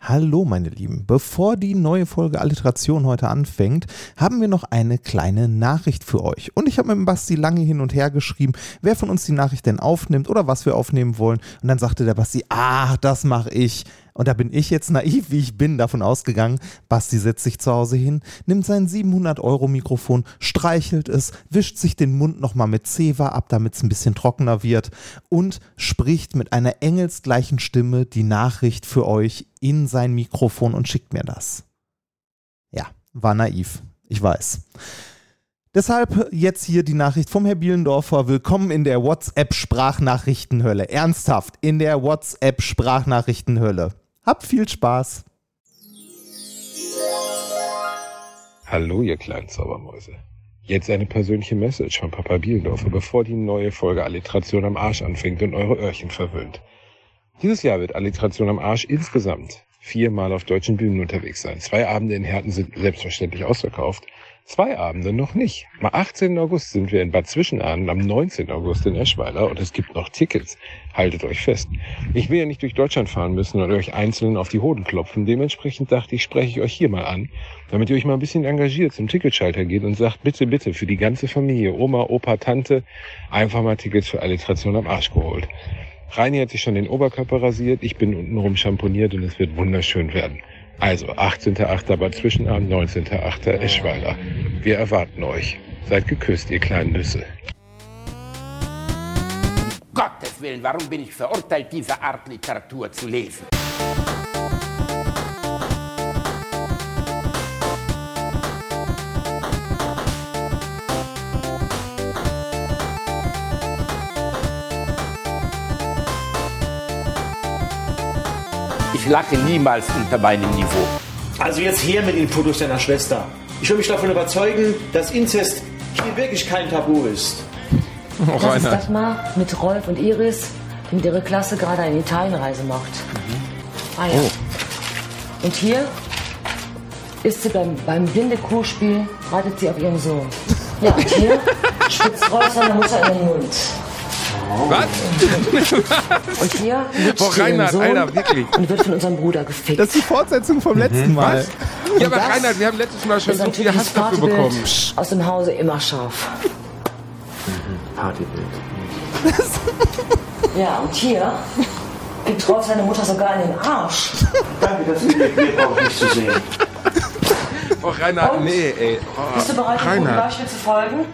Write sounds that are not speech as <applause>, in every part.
Hallo meine Lieben, bevor die neue Folge Alliteration heute anfängt, haben wir noch eine kleine Nachricht für euch. Und ich habe mit dem Basti lange hin und her geschrieben, wer von uns die Nachricht denn aufnimmt oder was wir aufnehmen wollen. Und dann sagte der Basti, ah, das mache ich. Und da bin ich jetzt naiv, wie ich bin, davon ausgegangen, Basti setzt sich zu Hause hin, nimmt sein 700-Euro-Mikrofon, streichelt es, wischt sich den Mund nochmal mit Zewa ab, damit es ein bisschen trockener wird und spricht mit einer engelsgleichen Stimme die Nachricht für euch in sein Mikrofon und schickt mir das. Ja, war naiv, ich weiß. Deshalb jetzt hier die Nachricht vom Herr Bielendorfer. Willkommen in der WhatsApp-Sprachnachrichtenhölle. Ernsthaft, in der WhatsApp-Sprachnachrichtenhölle. Habt viel Spaß. Hallo, ihr kleinen Zaubermäuse. Jetzt eine persönliche Message von Papa Bielendorfer, bevor die neue Folge Alliteration am Arsch anfängt und eure Öhrchen verwöhnt. Dieses Jahr wird Alliteration am Arsch insgesamt viermal auf deutschen Bühnen unterwegs sein. Zwei Abende in Herten sind selbstverständlich ausverkauft. Zwei Abende noch nicht. Am 18. August sind wir in Bad Zwischenahn, am 19. August in Eschweiler und es gibt noch Tickets. Haltet euch fest. Ich will ja nicht durch Deutschland fahren müssen und euch einzeln auf die Hoden klopfen. Dementsprechend dachte ich, spreche ich euch hier mal an, damit ihr euch mal ein bisschen engagiert zum Ticketschalter geht und sagt, bitte, bitte, für die ganze Familie, Oma, Opa, Tante, einfach mal Tickets für Alliteration am Arsch geholt. Reini hat sich schon den Oberkörper rasiert, ich bin untenrum schamponiert und es wird wunderschön werden. Also 18.8. Bad Zwischenabend, 19.8. Eschweiler. Wir erwarten euch. Seid geküsst, ihr kleinen Nüsse. Gottes Willen, warum bin ich verurteilt, diese Art Literatur zu lesen? Lache niemals unter meinem Niveau. Also jetzt her mit den Fotos deiner Schwester. Ich will mich davon überzeugen, dass Inzest hier wirklich kein Tabu ist. Oh, das ist das mal mit Rolf und Iris, die mit ihrer Klasse gerade eine Italienreise macht. Ah ja. Oh. Und hier ist sie beim, beim blinde Kuhspiel, wartet sie auf ihren Sohn. Ja, und hier <laughs> spitzt Rolf seine Mutter in den Mund. Was? <laughs> Und hier Boah, Reinhard, Sohn Alter, wirklich. und wird von unserem Bruder gefickt. Das ist die Fortsetzung vom letzten Mal. Ja, aber das Reinhard, wir haben letztes Mal schon ist so viel Hass das dafür Partybild bekommen. aus dem Hause immer scharf. Partybild. Ja, und hier gibt Rolf seine Mutter sogar in den Arsch. Danke, dass ihr mir braucht nicht zu sehen. Oh, Reinhard, Und? nee, ey. Oh, Bist du bereit, dem. Beispiel zu folgen?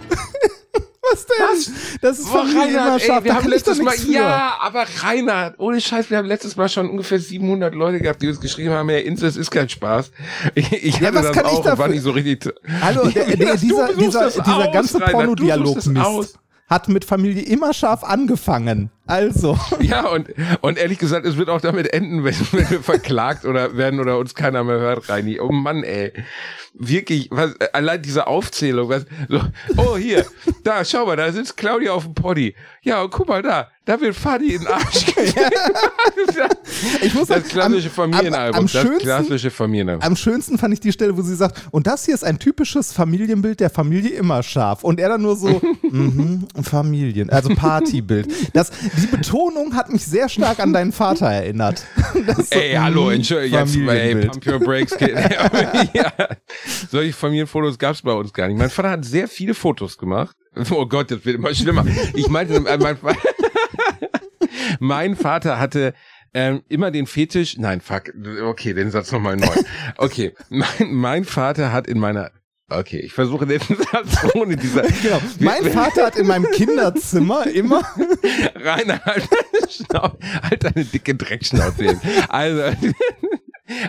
Was denn? Das ist immer Reinhard, ey, wir haben ich letztes Mal, für. ja, aber Reinhard, ohne Scheiß, wir haben letztes Mal schon ungefähr 700 Leute gehabt, die uns geschrieben haben, ja, Inzest ist kein Spaß. <laughs> Ich, ich Ja, hatte was das kann ich auch und dafür? war nicht so richtig. Hallo, <laughs> der, der, dieser, dieser, dieser aus, ganze Reinhard, du Pornodialog suchst es aus. Mist hat mit Familie immer scharf angefangen. Also, <laughs> Ja, und, und ehrlich gesagt, es wird auch damit enden, wenn, wenn wir verklagt oder werden oder uns keiner mehr hört, Reini. Oh Mann, ey. Wirklich, was, allein diese Aufzählung, was, so, oh, hier, da, schau mal, da sitzt Claudia auf dem Poddy. Ja, und guck mal da, da wird Fadi in den Arsch <laughs> ich muss Das klassische am- Familienalbum, am, am das schönsten, klassische Familienalbum. Am schönsten fand ich die Stelle, wo sie sagt, und das hier ist ein typisches Familienbild der Familie immer scharf. Und er dann nur so, <laughs> mhm, Familien, also Partybild. Das, die Betonung hat mich sehr stark an deinen Vater erinnert. <laughs> So, Ey, hallo, mhm, Entschuldigung, jetzt, ey, pump your brakes, Kid. <laughs> <laughs> ja, solche Familienfotos gab's bei uns gar nicht. Mein Vater hat sehr viele Fotos gemacht. Oh Gott, das wird immer schlimmer. Ich meinte, äh, mein, mein Vater hatte ähm, immer den Fetisch, nein, fuck, okay, den Satz nochmal neu. Okay, mein, mein Vater hat in meiner, okay, ich versuche den <laughs> Satz ohne dieser, <laughs> Genau. Mein Vater hat in meinem Kinderzimmer immer <laughs> Rainer, halt deine halt deine dicke Dreckschnauze hin. Also,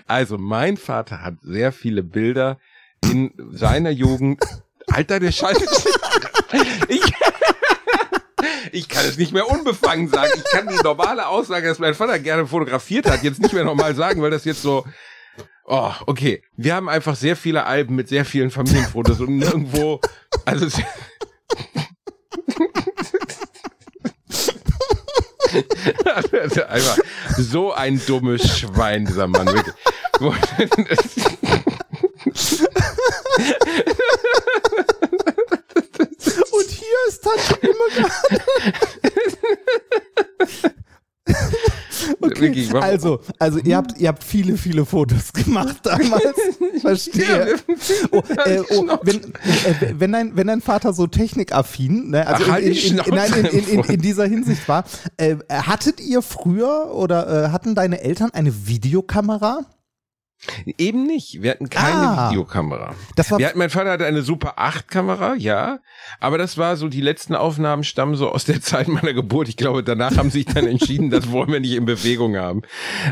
also, mein Vater hat sehr viele Bilder in seiner Jugend. Alter, der Scheiße. Ich, ich kann es nicht mehr unbefangen sagen. Ich kann die normale Aussage, dass mein Vater gerne fotografiert hat, jetzt nicht mehr normal sagen, weil das jetzt so, Oh, okay. Wir haben einfach sehr viele Alben mit sehr vielen Familienfotos und nirgendwo, also es- Also einfach so ein dummes Schwein, dieser Mann. Wirklich. Und hier ist Tante Immegard. Okay, wirklich. Also, also ihr habt, ihr habt viele, viele Fotos gemacht damals. <laughs> Verstehe. Oh, äh, oh, wenn, äh, wenn, dein, wenn dein Vater so technikaffin, ne, also halt in, in, in, nein, in dieser Hinsicht war, äh, hattet ihr früher oder äh, hatten deine Eltern eine Videokamera? Eben nicht. Wir hatten keine Ah. Videokamera. Das war Wir hatten, mein Vater hatte eine Super 8 Kamera, ja. Aber das war so, die letzten Aufnahmen stammen so aus der <laughs> Zeit meiner Geburt. Ich glaube, danach haben sie sich dann entschieden, das wollen wir nicht in Bewegung haben.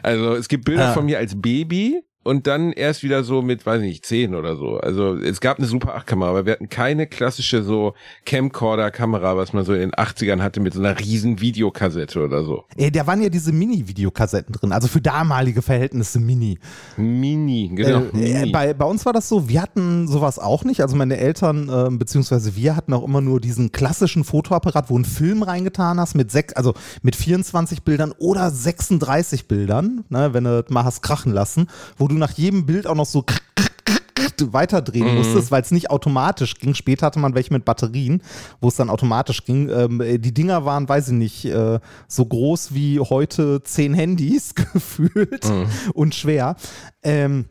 Also es gibt Bilder Ah. von mir als Baby und dann erst wieder so mit, weiß ich nicht, 10 oder so. Also es gab eine Super 8 Kamera, aber wir hatten keine klassische so Camcorder-Kamera, was man so in den 80ern hatte mit so einer riesen Videokassette oder so. Äh, da waren ja diese Mini-Videokassetten drin, also für damalige Verhältnisse Mini. Mini, genau. Äh, äh, Mini. bei, bei uns war das so, wir hatten sowas auch nicht. Also meine Eltern, äh, beziehungsweise wir hatten auch immer nur diesen klassischen Fotoapparat, wo ein Film reingetan hast mit sechs, also mit 24 Bildern oder 36 Bildern, ne, wenn du mal hast krachen lassen, wo du nach jedem Bild auch noch so weiterdrehen Mhm. musstest, weil es nicht automatisch ging. Später hatte man welche mit Batterien, wo es dann automatisch ging. Ähm, äh, die Dinger waren, weiß ich nicht, äh, so groß wie heute zehn Handys <laughs> gefühlt Mhm. und schwer. Ähm,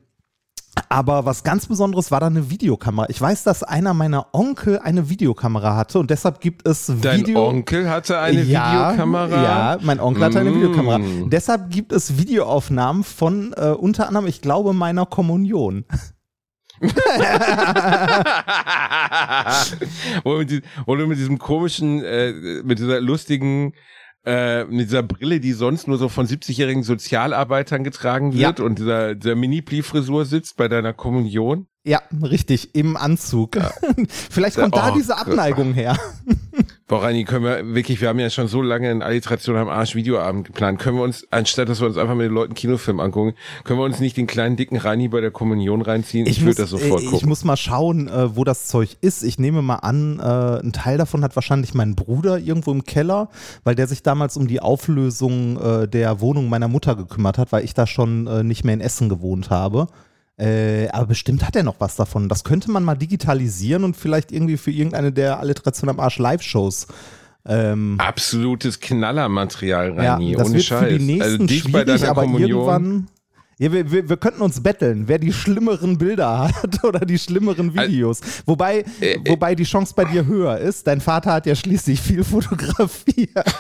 aber was ganz Besonderes war da eine Videokamera. Ich weiß, dass einer meiner Onkel eine Videokamera hatte und deshalb gibt es Dein Video. Onkel hatte eine ja, Videokamera? Ja, mein Onkel hatte eine Mm. Videokamera. Deshalb gibt es Videoaufnahmen von äh, unter anderem, ich glaube, meiner Kommunion. <laughs> wo du mit diesem komischen, äh, mit dieser lustigen, äh, mit dieser Brille, die sonst nur so von 70-jährigen Sozialarbeitern getragen wird und dieser, dieser Mini-Pli-Frisur sitzt bei deiner Kommunion. Ja, richtig, im Anzug. <laughs> Vielleicht kommt da Oh diese Gott. Abneigung her. <laughs> Boah, Reini, können wir wirklich, wir haben ja schon so lange in Alliteration am Arsch Videoabend geplant. Können wir uns, anstatt dass wir uns einfach mit den Leuten Kinofilm angucken, können wir uns nicht den kleinen dicken Reini bei der Kommunion reinziehen? Ich, würde das sofort äh, ich gucken. muss mal schauen, äh, wo das Zeug ist. Ich nehme mal an, äh, ein Teil davon hat wahrscheinlich mein Bruder irgendwo im Keller, weil der sich damals um die Auflösung der Wohnung meiner Mutter gekümmert hat, weil ich da schon nicht mehr in Essen gewohnt habe. Äh, aber bestimmt hat er noch was davon. Das könnte man mal digitalisieren und vielleicht irgendwie für irgendeine der Alliteration am Arsch Live-Shows. Ähm, Absolutes Knallermaterial, ja, Reini, das ohne wird Scheiß. für die nächsten also dich bei deiner aber Kommunion. irgendwann. Ja, wir, wir, wir könnten uns betteln, wer die schlimmeren Bilder <laughs> hat oder die schlimmeren Videos. Wobei, Äh, äh. wobei die Chance bei dir höher ist. Dein Vater hat ja schließlich viel fotografiert. <laughs>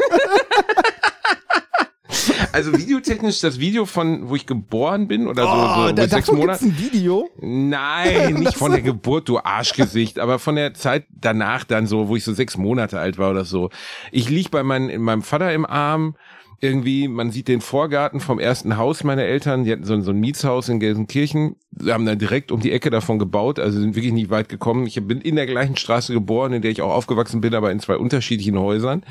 Also videotechnisch das Video von, wo ich geboren bin oder so, so Oh, mit da, sechs Monaten. ein Video. Nein, nicht von der <laughs> Geburt, du Arschgesicht, aber von der Zeit danach dann so, wo ich so sechs Monate alt war oder so. Ich lieg bei mein, meinem Vater im Arm, irgendwie, man sieht den Vorgarten vom ersten Haus meiner Eltern, die hatten so, ein- so ein Mietshaus in Gelsenkirchen, sie haben dann direkt um die Ecke davon gebaut, also sind wirklich nicht weit gekommen. Ich bin in der gleichen Straße geboren, in der ich auch aufgewachsen bin, aber in zwei unterschiedlichen Häusern.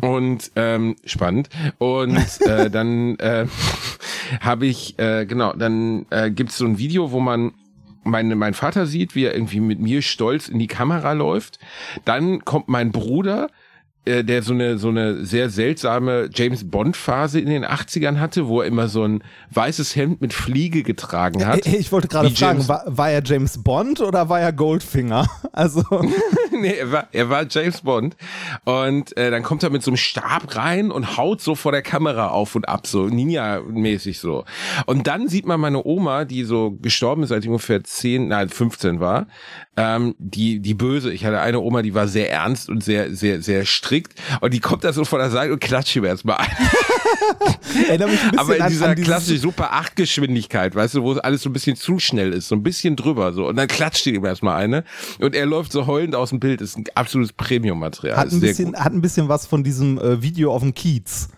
Und ähm, spannend. Und <laughs> äh, dann äh, habe ich, äh, genau, dann äh, gibt's so ein Video, wo man mein, mein Vater sieht, wie er irgendwie mit mir stolz in die Kamera läuft. Dann kommt mein Bruder, äh, der so eine so eine sehr seltsame James Bond Phase in den 80ern hatte, wo er immer so ein weißes Hemd mit Fliege getragen hat. Äh, Ich wollte gerade fragen, James- war, war er James Bond oder war er Goldfinger? <laughs> Also, <laughs> nee, er war, er war James Bond. Und äh, dann kommt er mit so einem Stab rein und haut so vor der Kamera auf und ab, so Ninja-mäßig so. Und dann sieht man meine Oma, die so gestorben ist, als ich ungefähr 10, nein, 15 war, ähm, die, die böse. Ich hatte eine Oma, die war sehr ernst und sehr, sehr, sehr strikt. Und die kommt da so von der Seite und klatscht ihm erstmal ein. <laughs> erinnere mich ein bisschen Aber in an, dieser an dieses, klassischen Super 8 Geschwindigkeit, weißt du, wo es alles so ein bisschen zu schnell ist, so ein bisschen drüber so und dann klatscht ihm erstmal eine und er läuft so heulend aus dem Bild, ist ein absolutes Premium-Material. hat ein, bisschen, hat ein bisschen was von diesem äh, Video auf dem Kiez.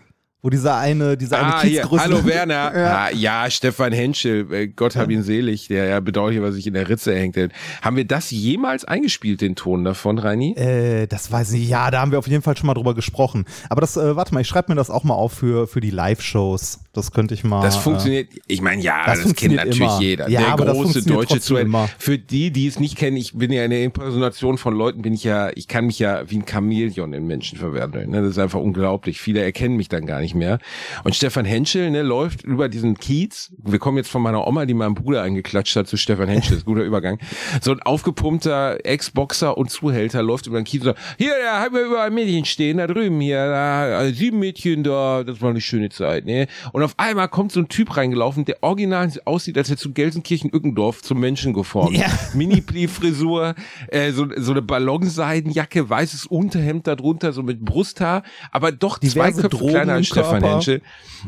Wo dieser eine, dieser eine Ah, hier, Kiezgröße. hallo Werner. <laughs> Ja. Ah, ja, Stefan Henschel, äh, Gott hab ihn selig, der ja bedauerlicherweise sich in der Ritze hängt. Haben wir das jemals eingespielt, den Ton davon, Reini? Äh, das weiß ich. Ja, da haben wir auf jeden Fall schon mal drüber gesprochen. Aber das, äh, warte mal, ich schreibe mir das auch mal auf für, für die Live-Shows. Das könnte ich mal. Das äh, funktioniert, ich meine, ja, das das, kennt natürlich immer. jeder. Ja, der große deutsche Zuhörer. immer. Für die, die es nicht kennen, ich bin ja in der Impersonation von Leuten, bin ich ja, ich kann mich ja wie ein Chamäleon in Menschen verwandeln. Ne? Das ist einfach unglaublich. Viele erkennen mich dann gar nicht nicht mehr. Und Stefan Henschel ne, läuft über diesen Kiez. Wir kommen jetzt von meiner Oma, die meinem Bruder eingeklatscht hat, zu Stefan Henschel. Guter Übergang. So ein aufgepumpter Ex-Boxer und Zuhälter läuft über den Kiez und sagt, hier, da haben wir überall Mädchen stehen, da drüben hier, da, äh, sieben Mädchen da, das war eine schöne Zeit. Ne? Und auf einmal kommt so ein Typ reingelaufen, der original aussieht, als hätte zu Gelsenkirchen-Ückendorf zum Menschen geformt. Ja. Mini-Pli-Frisur, äh, so, so eine Ballonseidenjacke, weißes Unterhemd darunter, so mit Brusthaar, aber doch zwei Diverse Köpfe Drogen kleiner als Stefan. Henschel.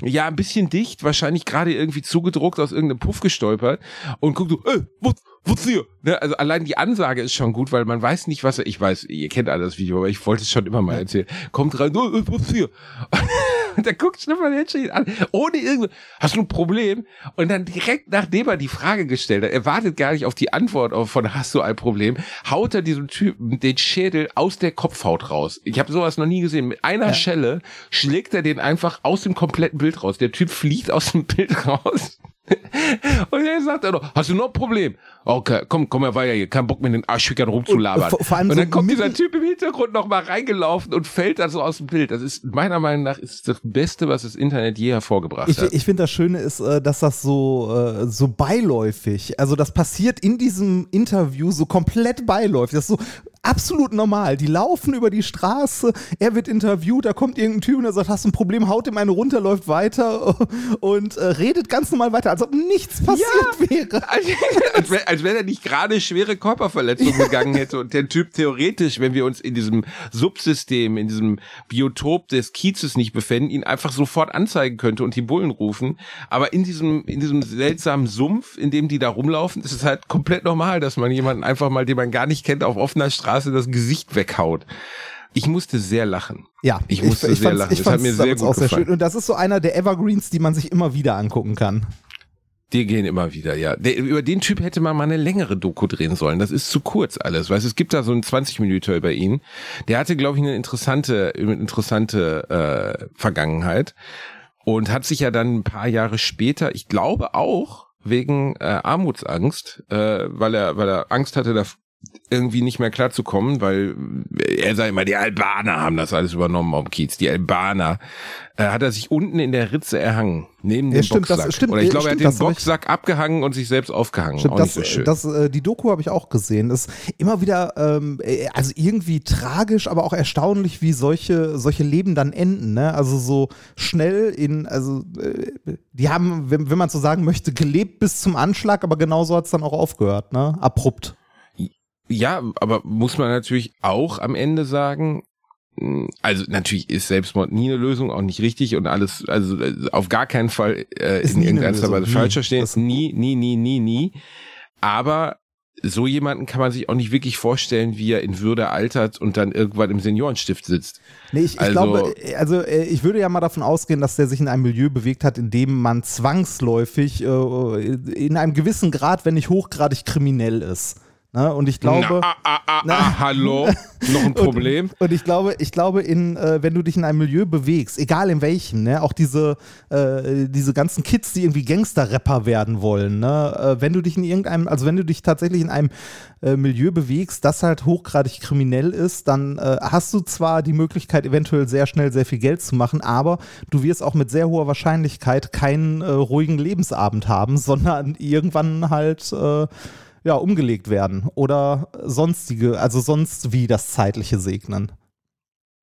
Ja, ein bisschen dicht, wahrscheinlich gerade irgendwie zugedruckt, aus irgendeinem Puff gestolpert und guckt so, ey, was, hier? Ne, also allein die Ansage ist schon gut, weil man weiß nicht, was er, ich weiß, ihr kennt alle das Video, aber ich wollte es schon immer mal erzählen. Kommt rein, oh, hier? Und dann guckt Stefan Henschel an, ohne irgendwas, hast du ein Problem? Und dann direkt nachdem er die Frage gestellt hat, er wartet gar nicht auf die Antwort auf von hast du ein Problem, haut er diesem Typen den Schädel aus der Kopfhaut raus. Ich habe sowas noch nie gesehen. Mit einer Schelle schlägt er den einfach aus dem kompletten Bild raus. Der Typ fliegt aus dem Bild raus. <laughs> Und er sagt dann noch, hast du noch ein Problem? Okay, komm, komm mal weiter hier, kein Bock mit den Arschfickern rumzulabern. vor- vor allem und so dann kommt dieser Typ im Hintergrund noch mal reingelaufen und fällt dann so aus dem Bild. Das ist meiner Meinung nach ist das Beste, was das Internet je hervorgebracht Ich, hat. ich finde das Schöne ist, äh, dass das so, äh, so beiläufig, also das passiert in diesem Interview so komplett beiläufig. Das ist so absolut normal. Die laufen über die Straße, er wird interviewt, da kommt irgendein Typ und der sagt, hast du ein Problem, haut ihm eine runter, läuft weiter <laughs> und äh, redet ganz normal weiter, als ob nichts passiert wäre. <laughs> als, als, wenn, als wenn er nicht gerade schwere Körperverletzungen begangen hätte und der Typ theoretisch, wenn wir uns in diesem Subsystem, in diesem Biotop des Kiezes nicht befinden, ihn einfach sofort anzeigen könnte und die Bullen rufen. Aber in diesem, in diesem seltsamen Sumpf, in dem die da rumlaufen, ist es halt komplett normal, dass man jemanden einfach mal, den man gar nicht kennt, auf offener Straße das Gesicht weghaut. Ich musste sehr lachen. Ja, Ich musste sehr lachen. Ich Das hat mir sehr gut auch sehr gefallen. schön. Und das ist so einer der Evergreens, die man sich immer wieder angucken kann. Die gehen immer wieder, ja. Der, über den Typ hätte man mal eine längere Doku drehen sollen. Das ist zu kurz alles. Weißt, es gibt da so einen 20 Minuten über ihn. Der hatte, glaube ich, eine interessante, eine interessante äh, Vergangenheit und hat sich ja dann ein paar Jahre später, ich glaube auch wegen äh, Armutsangst, äh, weil er, weil er Angst hatte, da irgendwie nicht mehr klarzukommen, weil er sagt immer, die Albaner haben das alles übernommen am Kiez. Die Albaner. Äh, hat er sich unten in der Ritze erhangen, neben Ja, dem stimmt, das- Boxsack. stimmt, Oder ich äh, glaube, er stimmt, hat das den hab ich- Boxsack abgehangen und sich selbst aufgehangen. Stimmt, Auch das, so schön. das, äh, die Doku habe ich auch gesehen. Das ist immer wieder, ähm, äh, also irgendwie tragisch, aber auch erstaunlich, wie solche, solche Leben dann enden. Ne? Also so schnell in, also äh, die haben, wenn, wenn man so sagen möchte, gelebt bis zum Anschlag, aber genauso hat es dann auch aufgehört, ne? Abrupt. Ja, aber muss man natürlich auch am Ende sagen, mh, also natürlich ist Selbstmord nie eine Lösung, auch nicht richtig und alles, also äh, auf gar keinen Fall äh, Ist in irgendeiner Weise falsch verstehen. Das- Nie, nie, nie, nie, nie. Aber so jemanden kann man sich auch nicht wirklich vorstellen, wie er in Würde altert und dann irgendwann im Seniorenstift sitzt. Nee, ich, ich Also- glaube, äh, also äh, ich würde ja mal davon ausgehen, dass der sich in einem Milieu bewegt hat, in dem man zwangsläufig äh, in einem gewissen Grad, wenn nicht hochgradig kriminell ist. Ne? Und ich glaube. na, ah, ah, ah, Na. hallo, <laughs> noch ein Problem. Und ich glaube, ich glaube, in, äh, wenn du dich in einem Milieu bewegst, egal in welchem, ne, auch diese, äh, diese ganzen Kids, die irgendwie Gangster-Rapper werden wollen, ne, äh, wenn du dich in irgendeinem, also wenn du dich tatsächlich in einem äh, Milieu bewegst, das halt hochgradig kriminell ist, dann äh, hast du zwar die Möglichkeit, eventuell sehr schnell sehr viel Geld zu machen, aber du wirst auch mit sehr hoher Wahrscheinlichkeit keinen äh, ruhigen Lebensabend haben, <laughs> sondern irgendwann halt äh, ja, umgelegt werden oder sonstige, also sonst wie das zeitliche Segnen.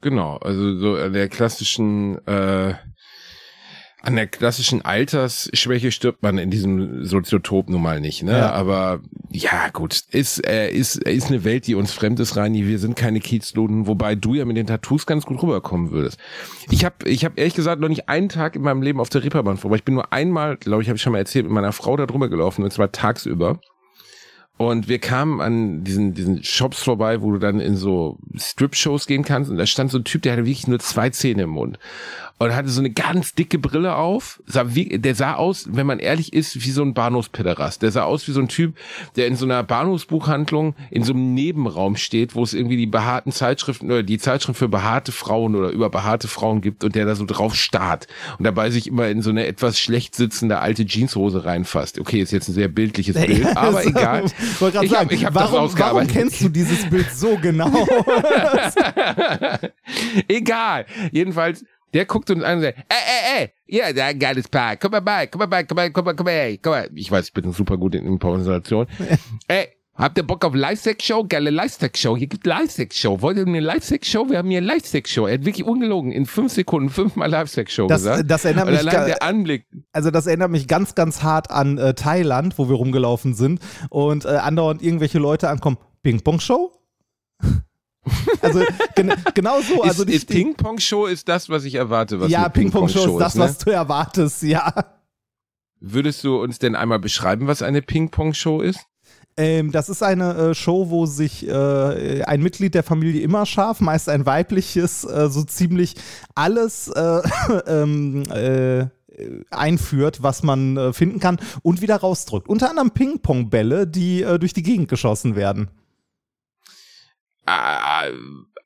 Genau, also so an der klassischen, äh, an der klassischen Altersschwäche stirbt man in diesem Soziotop nun mal nicht, ne? Ja. Aber ja, gut, ist, äh, ist, ist eine Welt, die uns fremd ist, Reini. Wir sind keine Kiezloden, wobei du ja mit den Tattoos ganz gut rüberkommen würdest. Ich habe ich hab ehrlich gesagt noch nicht einen Tag in meinem Leben auf der Ripperbahn vorbei. Ich bin nur einmal, glaube ich, habe ich schon mal erzählt, mit meiner Frau da drüber gelaufen, und zwar tagsüber. Und wir kamen an diesen, diesen Shops vorbei, wo du dann in so Strip-Shows gehen kannst. Und da stand so ein Typ, der hatte wirklich nur zwei Zähne im Mund. Und hatte so eine ganz dicke Brille auf. Sah wie, der sah aus, wenn man ehrlich ist, wie so ein Bahnhofspederast. Der sah aus wie so ein Typ, der in so einer Bahnhofsbuchhandlung in so einem Nebenraum steht, wo es irgendwie die behaarten Zeitschriften oder die Zeitschrift für behaarte Frauen oder über behaarte Frauen gibt und der da so drauf starrt und dabei sich immer in so eine etwas schlecht sitzende alte Jeanshose reinfasst. Okay, ist jetzt ein sehr bildliches Bild, aber Also, egal. Ich wollte Ich hab- sagen, ich hab das warum, warum kennst du dieses Bild so genau? <laughs> <laughs> Egal. Jedenfalls, Der guckt uns an und sagt, ey, ey, ey, ja, da ein geiles Paar, komm mal bei, komm mal bei, komm mal, komm mal, komm mal, komm mal. Ich weiß, ich bin super gut in Improvisation. <laughs> ey, habt ihr Bock auf Live-Sex-Show? Geile Live-Sex-Show. Hier gibt Live-Sex-Show. Wollt ihr eine Live-Sex-Show? Wir haben hier eine Live-Sex-Show. Er hat wirklich ungelogen in fünf Sekunden fünfmal Live-Sex-Show Das, gesagt. das erinnert mich allein der Anblick. Also das erinnert mich ganz, ganz hart an äh, Thailand, wo wir rumgelaufen sind und äh, andauernd irgendwelche Leute ankommen. Ping-Pong-Show? Also gen genau so. Also ist, die- ist Ping-Pong-Show ist das, was ich erwarte, was ja, eine Ping-Pong-Show ist das, ne? was du erwartest, ja. Würdest du uns denn einmal beschreiben, was eine Ping-Pong-Show ist? Ähm, das ist eine äh, Show, wo sich äh, ein Mitglied der Familie immer scharf, meist ein weibliches, äh, so ziemlich alles äh, <laughs> ähm, äh, einführt, was man äh, finden kann und wieder rausdrückt. Unter anderem Ping-Pong-Bälle, die durch die Gegend geschossen werden. Ah,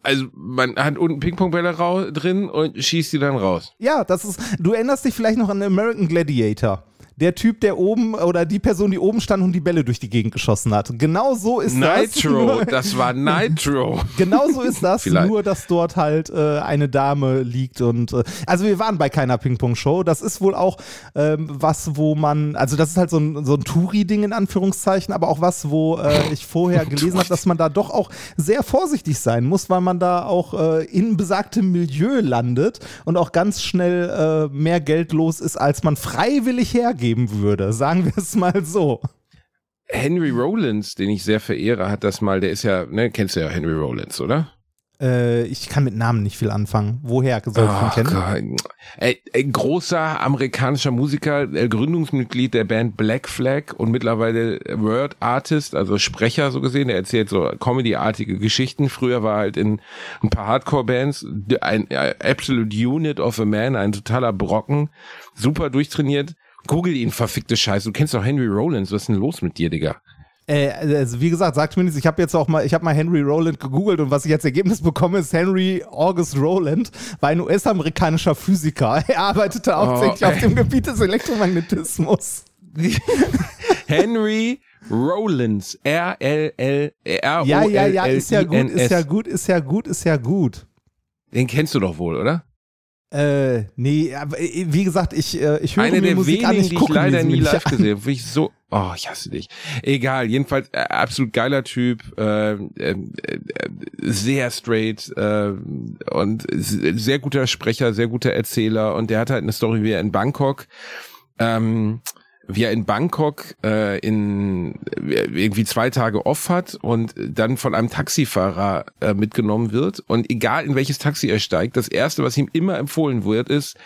also man hat unten Ping-Pong-Bälle drin und schießt die dann raus. Ja, das ist. Du erinnerst dich vielleicht noch an American Gladiator. Der Typ, der oben oder die Person, die oben stand und die Bälle durch die Gegend geschossen hat. Genau so ist das. Nitro, <laughs> das war Nitro. Genau so ist das, nur dass dort halt äh, eine Dame liegt und äh, also wir waren bei keiner Ping-Pong-Show. Das ist wohl auch ähm, was, wo man, also das ist halt so ein, so ein Touri-Ding in Anführungszeichen, aber auch was, wo äh, ich vorher <laughs> gelesen habe, dass man da doch auch sehr vorsichtig sein muss, weil man da auch äh, in besagtem Milieu landet und auch ganz schnell äh, mehr Geld los ist, als man freiwillig hergeben würde. Sagen wir es mal so. Henry Rollins, den ich sehr verehre, hat das mal, der ist ja, ne, kennst du ja Henry Rollins, oder? Äh, ich kann mit Namen nicht viel anfangen. Woher soll ich ihn kennen? Ey, ey, großer amerikanischer Musiker, äh, Gründungsmitglied der Band Black Flag und mittlerweile Word Artist, also Sprecher so gesehen. Er erzählt so Comedy-artige Geschichten. Früher war er halt in ein paar Hardcore-Bands ein äh, Absolute Unit of a Man, ein totaler Brocken, super durchtrainiert. Google ihn, verfickte Scheiße. Du kennst doch Henry Rollins. Was ist denn los mit dir, Digga? Äh, also wie gesagt, sagt mir nichts. Ich habe jetzt auch mal, ich habe mal Henry Rowland gegoogelt und was ich als Ergebnis bekomme, ist Henry August Rowland, war ein US-amerikanischer Physiker. <laughs> Er arbeitete hauptsächlich auf dem Gebiet des Elektromagnetismus. <laughs> Henry Rollins. R-L-L, R-O-L-L-I-N-S. Ja, ja, ja, ist ja gut, ist ja gut, ist ja gut, ist ja gut. Den kennst du doch wohl, oder? Äh, nee, aber äh, wie gesagt, ich, äh, ich höre Eine mir der Musik wenigen, an, die ich ich gucke leider nie live an. gesehen habe. <laughs> Ich so, oh, ich hasse dich. Egal, jedenfalls äh, absolut geiler Typ, äh, äh, äh, sehr straight äh, und sehr guter Sprecher, sehr guter Erzähler und der hat halt eine Story, wie er in Bangkok ähm, wie er in Bangkok äh, in irgendwie zwei Tage off hat und dann von einem Taxifahrer äh, mitgenommen wird und egal in welches Taxi er steigt, das erste, was ihm immer empfohlen wird, ist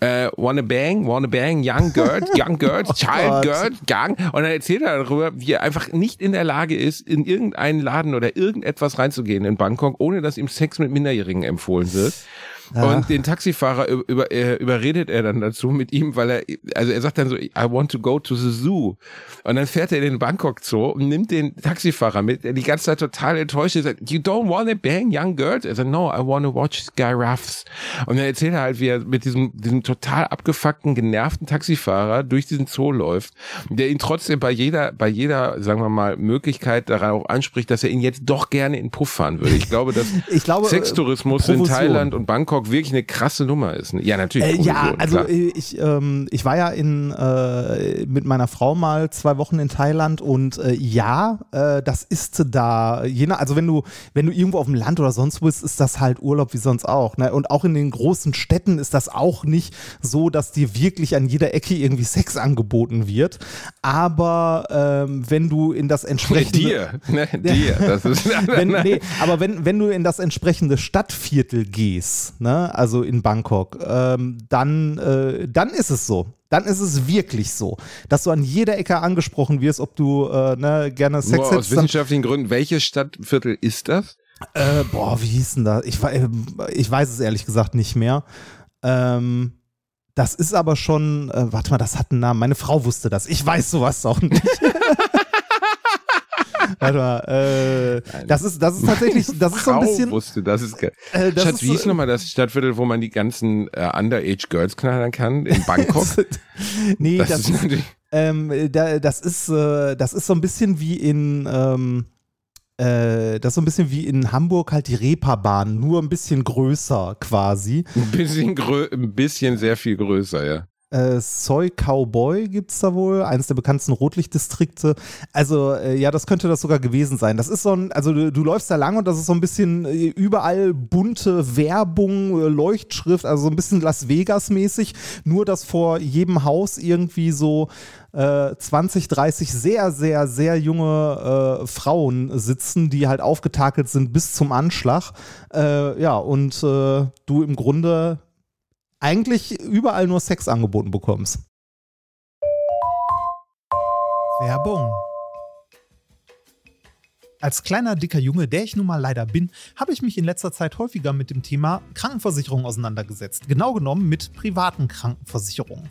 äh, wanna bang, wanna bang, young girl, <laughs> young girl, child Gott. girl, gang. Und dann erzählt er darüber, wie er einfach nicht in der Lage ist, in irgendeinen Laden oder irgendetwas reinzugehen in Bangkok, ohne dass ihm Sex mit Minderjährigen empfohlen wird. Und den Taxifahrer über, über, äh, überredet er dann dazu mit ihm, weil er, also er sagt dann so, I want to go to the zoo. Und dann fährt er in den Bangkok Zoo und nimmt den Taxifahrer mit, der die ganze Zeit total enttäuscht ist. Sagt, you don't wanna bang young girls? Er sagt, no, I wanna watch giraffes. Und dann erzählt er halt, wie er mit diesem, diesem total abgefuckten, genervten Taxifahrer durch diesen Zoo läuft, der ihn trotzdem bei jeder, bei jeder, sagen wir mal, Möglichkeit darauf anspricht, dass er ihn jetzt doch gerne in Puff fahren würde. Ich glaube, dass Ich glaube, äh, Sextourismus in Provision. Thailand und Bangkok wirklich eine krasse Nummer ist. Ja, natürlich. Äh, ja, also klar. äh, ich, ähm, ich war ja in, äh, mit meiner Frau mal zwei Wochen in Thailand und äh, ja, äh, das ist da, je nach, also wenn du, wenn du irgendwo auf dem Land oder sonst wo bist, ist das halt Urlaub wie sonst auch. Ne? Und auch in den großen Städten ist das auch nicht so, dass dir wirklich an jeder Ecke irgendwie Sex angeboten wird. Aber ähm, wenn du in das entsprechende dir, ne, dir, das <laughs> ist, wenn, nee, aber wenn, wenn du in das entsprechende Stadtviertel gehst, ne, also in Bangkok, ähm, dann, äh, dann ist es so. Dann ist es wirklich so, dass du an jeder Ecke angesprochen wirst, ob du äh, ne, gerne Sex aus hättest. Dann, wissenschaftlichen Gründen. Welches Stadtviertel ist das? äh, boah, wie hieß denn das? Ich, ich weiß es ehrlich gesagt nicht mehr. Ähm, das ist aber schon, äh, warte mal, das hat einen Namen. Meine Frau wusste das. Ich weiß sowas auch nicht. <laughs> warte mal, äh, das ist, das ist tatsächlich, das ist so ein bisschen. wusste, das ist geil. Äh, das Schatz, ist wie hieß nochmal das Stadtviertel, wo man die ganzen äh, Underage Girls knallern kann? In Bangkok? <laughs> nee, das, das, ist natürlich. ähm, da, das ist, äh, das ist so ein bisschen wie in, ähm, Äh, das ist so ein bisschen wie in Hamburg halt die Reeperbahn, nur ein bisschen größer quasi. Ein bisschen, grö ein bisschen sehr viel größer, ja. Äh, Soy Cowboy gibt es da wohl, eines der bekanntesten Rotlichtdistrikte. Also, äh, ja, das könnte das sogar gewesen sein. Das ist so ein, also du, du läufst da lang und das ist so ein bisschen äh, überall bunte Werbung, äh, Leuchtschrift, also so ein bisschen Las Vegas-mäßig. Nur, dass vor jedem Haus irgendwie so 20, äh, 30 sehr, sehr, sehr junge äh, Frauen sitzen, die halt aufgetakelt sind bis zum Anschlag. Äh, ja, und äh, du im Grunde eigentlich überall nur Sex angeboten bekommst. Werbung. Als kleiner, dicker Junge, der ich nun mal leider bin, habe ich mich in letzter Zeit häufiger mit dem Thema Krankenversicherung auseinandergesetzt. Genau genommen mit privaten Krankenversicherungen.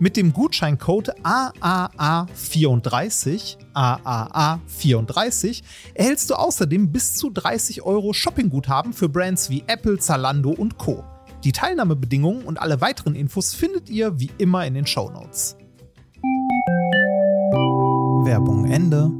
Mit dem Gutscheincode AAA34, AAA34 erhältst du außerdem bis zu 30 Euro Shoppingguthaben für Brands wie Apple, Zalando und Co. Die Teilnahmebedingungen und alle weiteren Infos findet ihr wie immer in den Show Notes. Werbung Ende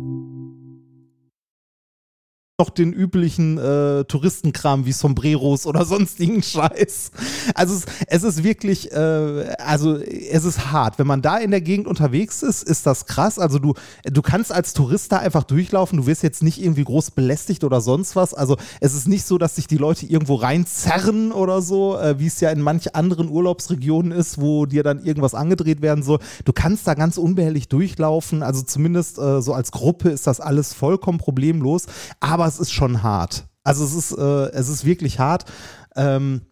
noch den üblichen äh, Touristenkram wie Sombreros oder sonstigen Scheiß. Also es, es ist wirklich, äh, also es ist hart. Wenn man da in der Gegend unterwegs ist, ist das krass. Also du, du kannst als Tourist da einfach durchlaufen. Du wirst jetzt nicht irgendwie groß belästigt oder sonst was. Also es ist nicht so, dass sich die Leute irgendwo reinzerren oder so, äh, wie es ja in manch anderen Urlaubsregionen ist, wo dir dann irgendwas angedreht werden soll. Du kannst da ganz unbehelligt durchlaufen. Also zumindest äh, so als Gruppe ist das alles vollkommen problemlos. Aber aber es ist schon hart. Also es ist, äh, es ist wirklich hart. Ähm,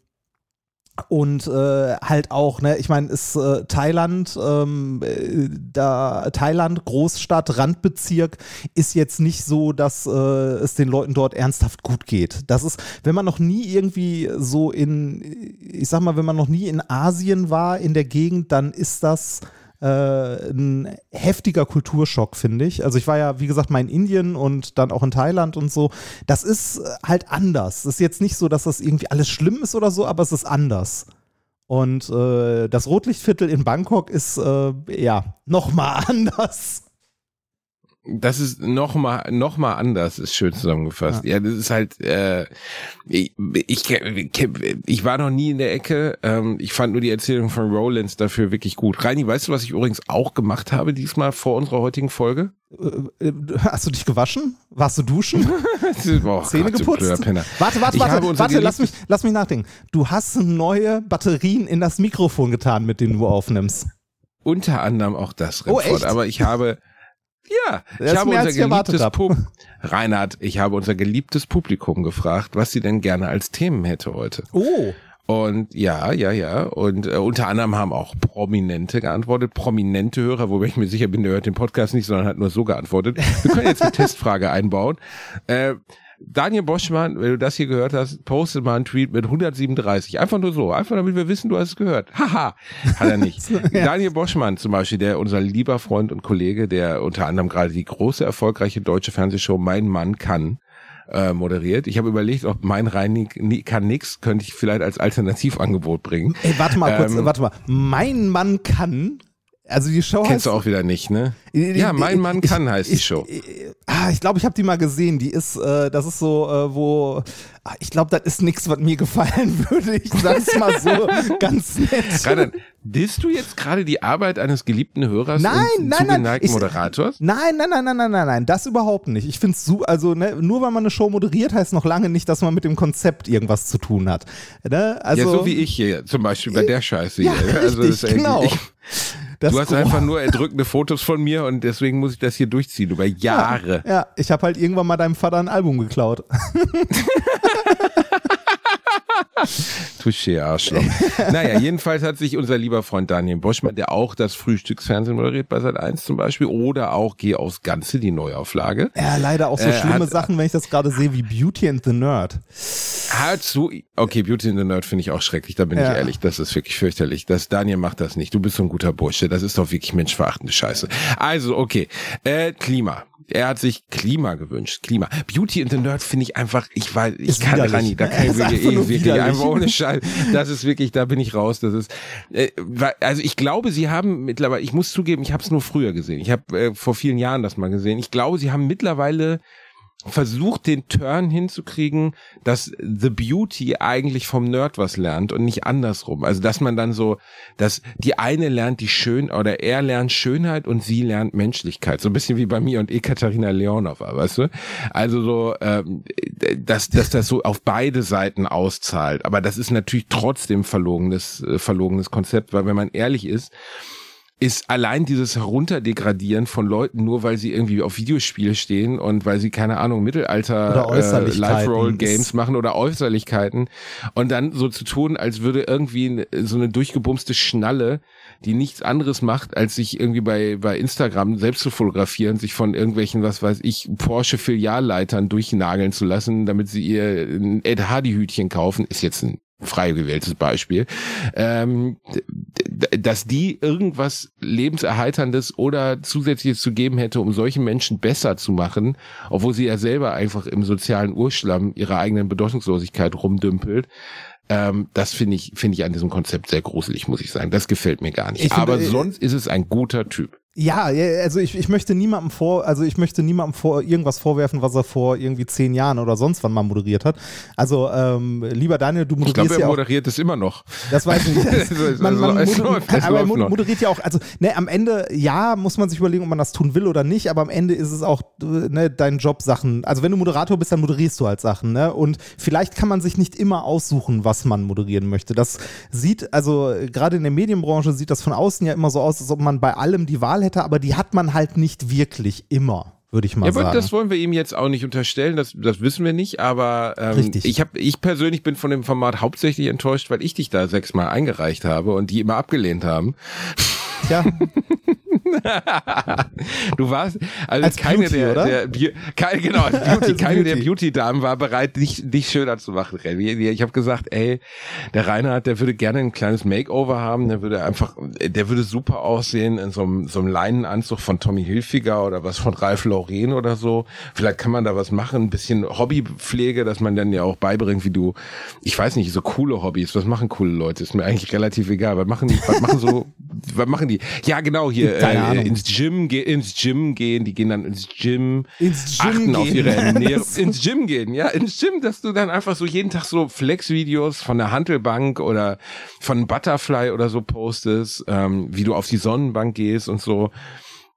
und äh, halt auch, ne, ich meine, ist äh, Thailand, ähm, äh, da Thailand, Großstadt, Randbezirk, ist jetzt nicht so, dass äh, es den Leuten dort ernsthaft gut geht. Das ist, wenn man noch nie irgendwie so in, ich sag mal, wenn man noch nie in Asien war, in der Gegend, dann ist das äh, ein heftiger Kulturschock, finde ich. Also ich war ja, wie gesagt, mal in Indien und dann auch in Thailand und so. Das ist halt anders. Es ist jetzt nicht so, dass das irgendwie alles schlimm ist oder so, aber es ist anders. Und äh, das Rotlichtviertel in Bangkok ist äh, ja nochmal <laughs> anders. Das ist nochmal noch mal anders, ist schön zusammengefasst. Ja, ja das ist halt, äh, ich, ich, ich war noch nie in der Ecke. Ähm, ich fand nur die Erzählung von Rollins dafür wirklich gut. Reini, weißt du, was ich übrigens auch gemacht habe diesmal vor unserer heutigen Folge? Äh, äh, hast du dich gewaschen? Warst du duschen? <laughs> oh, Zähne Gott, geputzt? Warte, warte, warte, warte, lass mich, lass mich nachdenken. Du hast neue Batterien in das Mikrofon getan, mit denen du aufnimmst. Unter anderem auch das, Remford. Oh, echt? Aber ich habe ja, ich habe unser geliebtes Pub Reinhard, ich habe unser geliebtes Publikum gefragt, was sie denn gerne als Themen hätte heute. Oh. Und ja, ja, ja. Und äh, unter anderem haben auch Prominente geantwortet. Prominente Hörer, wobei ich mir sicher bin, der hört den Podcast nicht, sondern hat nur so geantwortet. Wir können jetzt eine <laughs> Testfrage einbauen. Äh, Daniel Boschmann, wenn du das hier gehört hast, postet mal einen Tweet mit 137. Einfach nur so. Einfach damit wir wissen, du hast es gehört. <laughs> Haha. Hat er nicht. <laughs> Daniel Boschmann zum Beispiel, der unser lieber Freund und Kollege, der unter anderem gerade die große, erfolgreiche deutsche Fernsehshow Mein Mann kann, äh, moderiert. Ich habe überlegt, ob mein Rein kann nix, könnte ich vielleicht als Alternativangebot bringen. Ey, warte mal kurz, ähm, warte mal. Mein Mann kann also die Show Kennst heißt, du auch wieder nicht, ne? ja, mein Mann ich, kann heißt ich, die Show. Ich, ah, ich glaube, ich habe die mal gesehen. Die ist, äh, das ist so, äh, wo, ah, ich glaube, das ist nichts, was mir gefallen <laughs> würde. Ich sag's mal so <laughs> ganz nett. Reinhard, Disst du jetzt gerade die Arbeit eines geliebten Hörers Nein, und nein, nein, zugeneigten ich- Moderators? Nein, nein, nein, nein, nein, nein, nein, das überhaupt nicht. Ich finde es so, also ne, nur weil man eine Show moderiert, heißt noch lange nicht, dass man mit dem Konzept irgendwas zu tun hat. Ne? Also, ja, so wie ich hier zum Beispiel bei der Scheiße Ja, hier. Also richtig, genau. Ich, <laughs> Das du hast einfach nur erdrückende Fotos von mir und deswegen muss ich das hier durchziehen über Jahre. Ja, ich habe halt irgendwann mal deinem Vater ein Album geklaut. <laughs> Touché, Arschloch. naja, jedenfalls hat sich unser lieber Freund Daniel Boschmann, der auch das Frühstücksfernsehen moderiert bei Sat 1 zum Beispiel, oder auch Geh aufs Ganze, die Neuauflage, Ja, leider auch so Äh, schlimme hat- Sachen, wenn ich das gerade sehe, wie Beauty and the Nerd. hat so, okay, Beauty in the Nerd finde ich auch schrecklich, da bin Ja. ich ehrlich, das ist wirklich fürchterlich. Das Daniel macht das nicht, du bist so ein guter Bursche, das ist doch wirklich menschverachtende Scheiße. Also, okay, äh, Klima. Er hat sich Klima gewünscht. Klima. Beauty in the Nerd finde ich einfach, ich weiß, ich Ist kann. Rani, da kann <laughs> ich wirklich, eh, wirklich einfach ohne Scheiß. Das ist wirklich, da bin ich raus. Das ist, äh, also ich glaube, sie haben mittlerweile, ich muss zugeben, ich habe es nur früher gesehen. Ich habe äh, vor vielen Jahren das mal gesehen. Ich glaube, sie haben mittlerweile versucht, den Turn hinzukriegen, dass The Beauty eigentlich vom Nerd was lernt und nicht andersrum. Also, dass man dann so, dass die eine lernt die Schön, oder er lernt Schönheit und sie lernt Menschlichkeit. So ein bisschen wie bei mir und Ekaterina Leonova, weißt du? Also so, ähm, dass, dass das so auf beide Seiten auszahlt. Aber das ist natürlich trotzdem verlogenes, äh, verlogenes Konzept, weil wenn man ehrlich ist, ist allein dieses Herunterdegradieren von Leuten, nur weil sie irgendwie auf Videospiele stehen und weil sie, keine Ahnung, Mittelalter äh, ist- machen oder Äußerlichkeiten. Und dann so zu tun, als würde irgendwie so eine durchgebumste Schnalle, die nichts anderes macht, als sich irgendwie bei, bei Instagram selbst zu fotografieren, sich von irgendwelchen, was weiß ich, Porsche-Filialleitern durchnageln zu lassen, damit sie ihr ein Ed Hardy-Hütchen kaufen, ist jetzt ein frei gewähltes Beispiel, ähm, dass die irgendwas lebenserheiterndes oder zusätzliches zu geben hätte, um solchen Menschen besser zu machen, obwohl sie ja selber einfach im sozialen Urschlamm ihrer eigenen Bedeutungslosigkeit rumdümpelt. Ähm, das finde ich, finde ich an diesem Konzept sehr gruselig, muss ich sagen. Das gefällt mir gar nicht. Ich finde, Aber äh, sonst ist es ein guter Typ. Ja, also ich, ich möchte niemandem vor, also ich möchte niemandem vor irgendwas vorwerfen, was er vor irgendwie zehn Jahren oder sonst wann mal moderiert hat. Also ähm, lieber Daniel, du Ich moderierst glaube, er ja auch moderiert es immer noch. Das weiß ich <laughs> nicht. Also, man, man es moder- läuft, es aber er moderiert ja auch, also ne, am Ende, ja, muss man sich überlegen, ob man das tun will oder nicht, aber am Ende ist es auch ne, dein Job, Sachen. Also wenn du Moderator bist, dann moderierst du halt Sachen, ne? Und vielleicht kann man sich nicht immer aussuchen, was man moderieren möchte. Das sieht, also gerade in der Medienbranche sieht das von außen ja immer so aus, als ob man bei allem die Wahl hätte, aber die hat man halt nicht wirklich immer, würde ich mal Ja, aber sagen. das wollen wir ihm jetzt auch nicht unterstellen, das, das wissen wir nicht, aber ähm, Richtig. ich habe, ich persönlich bin von dem Format hauptsächlich enttäuscht, weil ich dich da sechsmal eingereicht habe und die immer abgelehnt haben. ja, <laughs> <laughs> Du warst also Als keine Beauty, der, oder? der Beau- keine, genau, als Beauty, <laughs> keine der Beauty. Beauty-Damen war bereit, dich, dich schöner zu machen. Ich habe gesagt, ey, der Reinhard, der würde gerne ein kleines Makeover haben, der würde einfach, der würde super aussehen in so einem, so einem Leinenanzug von Tommy Hilfiger oder was von Ralph Lauren oder so. Vielleicht kann man da was machen, ein bisschen Hobbypflege, dass man dann ja auch beibringt, wie du, ich weiß nicht, so coole Hobbys, was machen coole Leute? Ist mir eigentlich relativ egal. Was machen die, was machen so, <laughs> was machen die? Ja, genau, hier äh, Ahnung. ins Gym, ge ins Gym gehen, die gehen dann ins Gym, Ins Gym achten auf gehen. ihre <laughs> Ernährung, ins Gym gehen, ja, ins Gym, dass du dann einfach so jeden Tag so Flex-Videos von der Handelbank oder von Butterfly oder so postest, ähm, wie du auf die Sonnenbank gehst und so.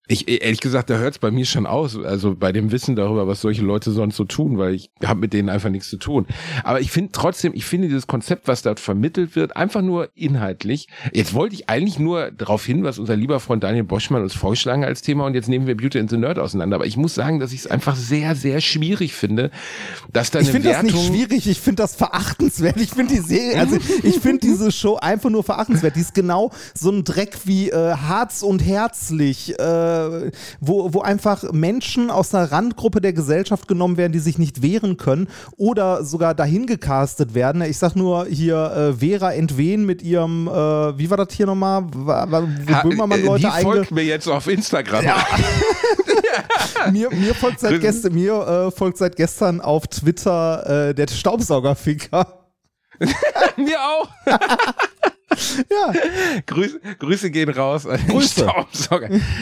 Ich ehrlich gesagt, da hört's bei mir schon aus, also bei dem Wissen darüber, was solche Leute sonst so tun, weil ich habe mit denen einfach nichts zu tun. Aber ich finde trotzdem, ich finde dieses Konzept, was dort vermittelt wird, einfach nur inhaltlich. Jetzt wollte ich eigentlich nur darauf hin, was unser lieber Freund Daniel Boschmann uns vorgeschlagen hat als Thema und jetzt nehmen wir Beauty and the Nerd auseinander. Aber ich muss sagen, dass ich es einfach sehr, sehr schwierig finde, dass da eine Ich finde das nicht schwierig, ich finde das verachtenswert. Ich finde die Serie, also <laughs> ich finde diese Show einfach nur verachtenswert. Die ist genau so ein Dreck wie äh, Harz und Herzlich, äh, wo, wo einfach Menschen aus einer Randgruppe der Gesellschaft genommen werden, die sich nicht wehren können oder sogar dahin gecastet werden. Ich sag nur hier äh, Vera Entwen mit ihrem, äh, wie war das hier nochmal, wo Ha- Böhmermann äh, Leute die folgt mir jetzt auf Instagram. <laughs> mir, mir folgt seit gestern, mir äh, folgt seit gestern auf Twitter äh, der Staubsaugerficker. <laughs> mir auch. <laughs> Ja. Grüße, Grüße gehen raus Grüße.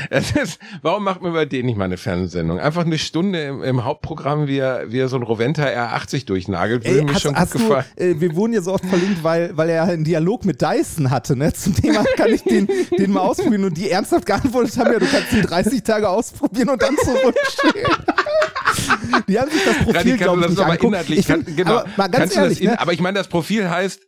Es ist, warum macht man über den nicht mal eine Fernsehsendung? Einfach eine Stunde im, im Hauptprogramm, wie er, wie er so ein Roventa R80 durchnagelt, würde Ey, mir hast, schon gut hast du, gefallen. äh, wir wurden ja so oft verlinkt, weil, weil er einen Dialog mit Dyson hatte. Ne? Zum Thema <laughs> kann ich den, den mal ausprobieren und die ernsthaft geantwortet haben, ja, du kannst ihn 30 Tage ausprobieren und dann zurückschicken. die haben sich das Profil, glaube du ich, nicht inhaltlich, Ich find, kann, genau, aber mal ganz kannst du ehrlich, das in, ne? aber ich meine, das Profil heißt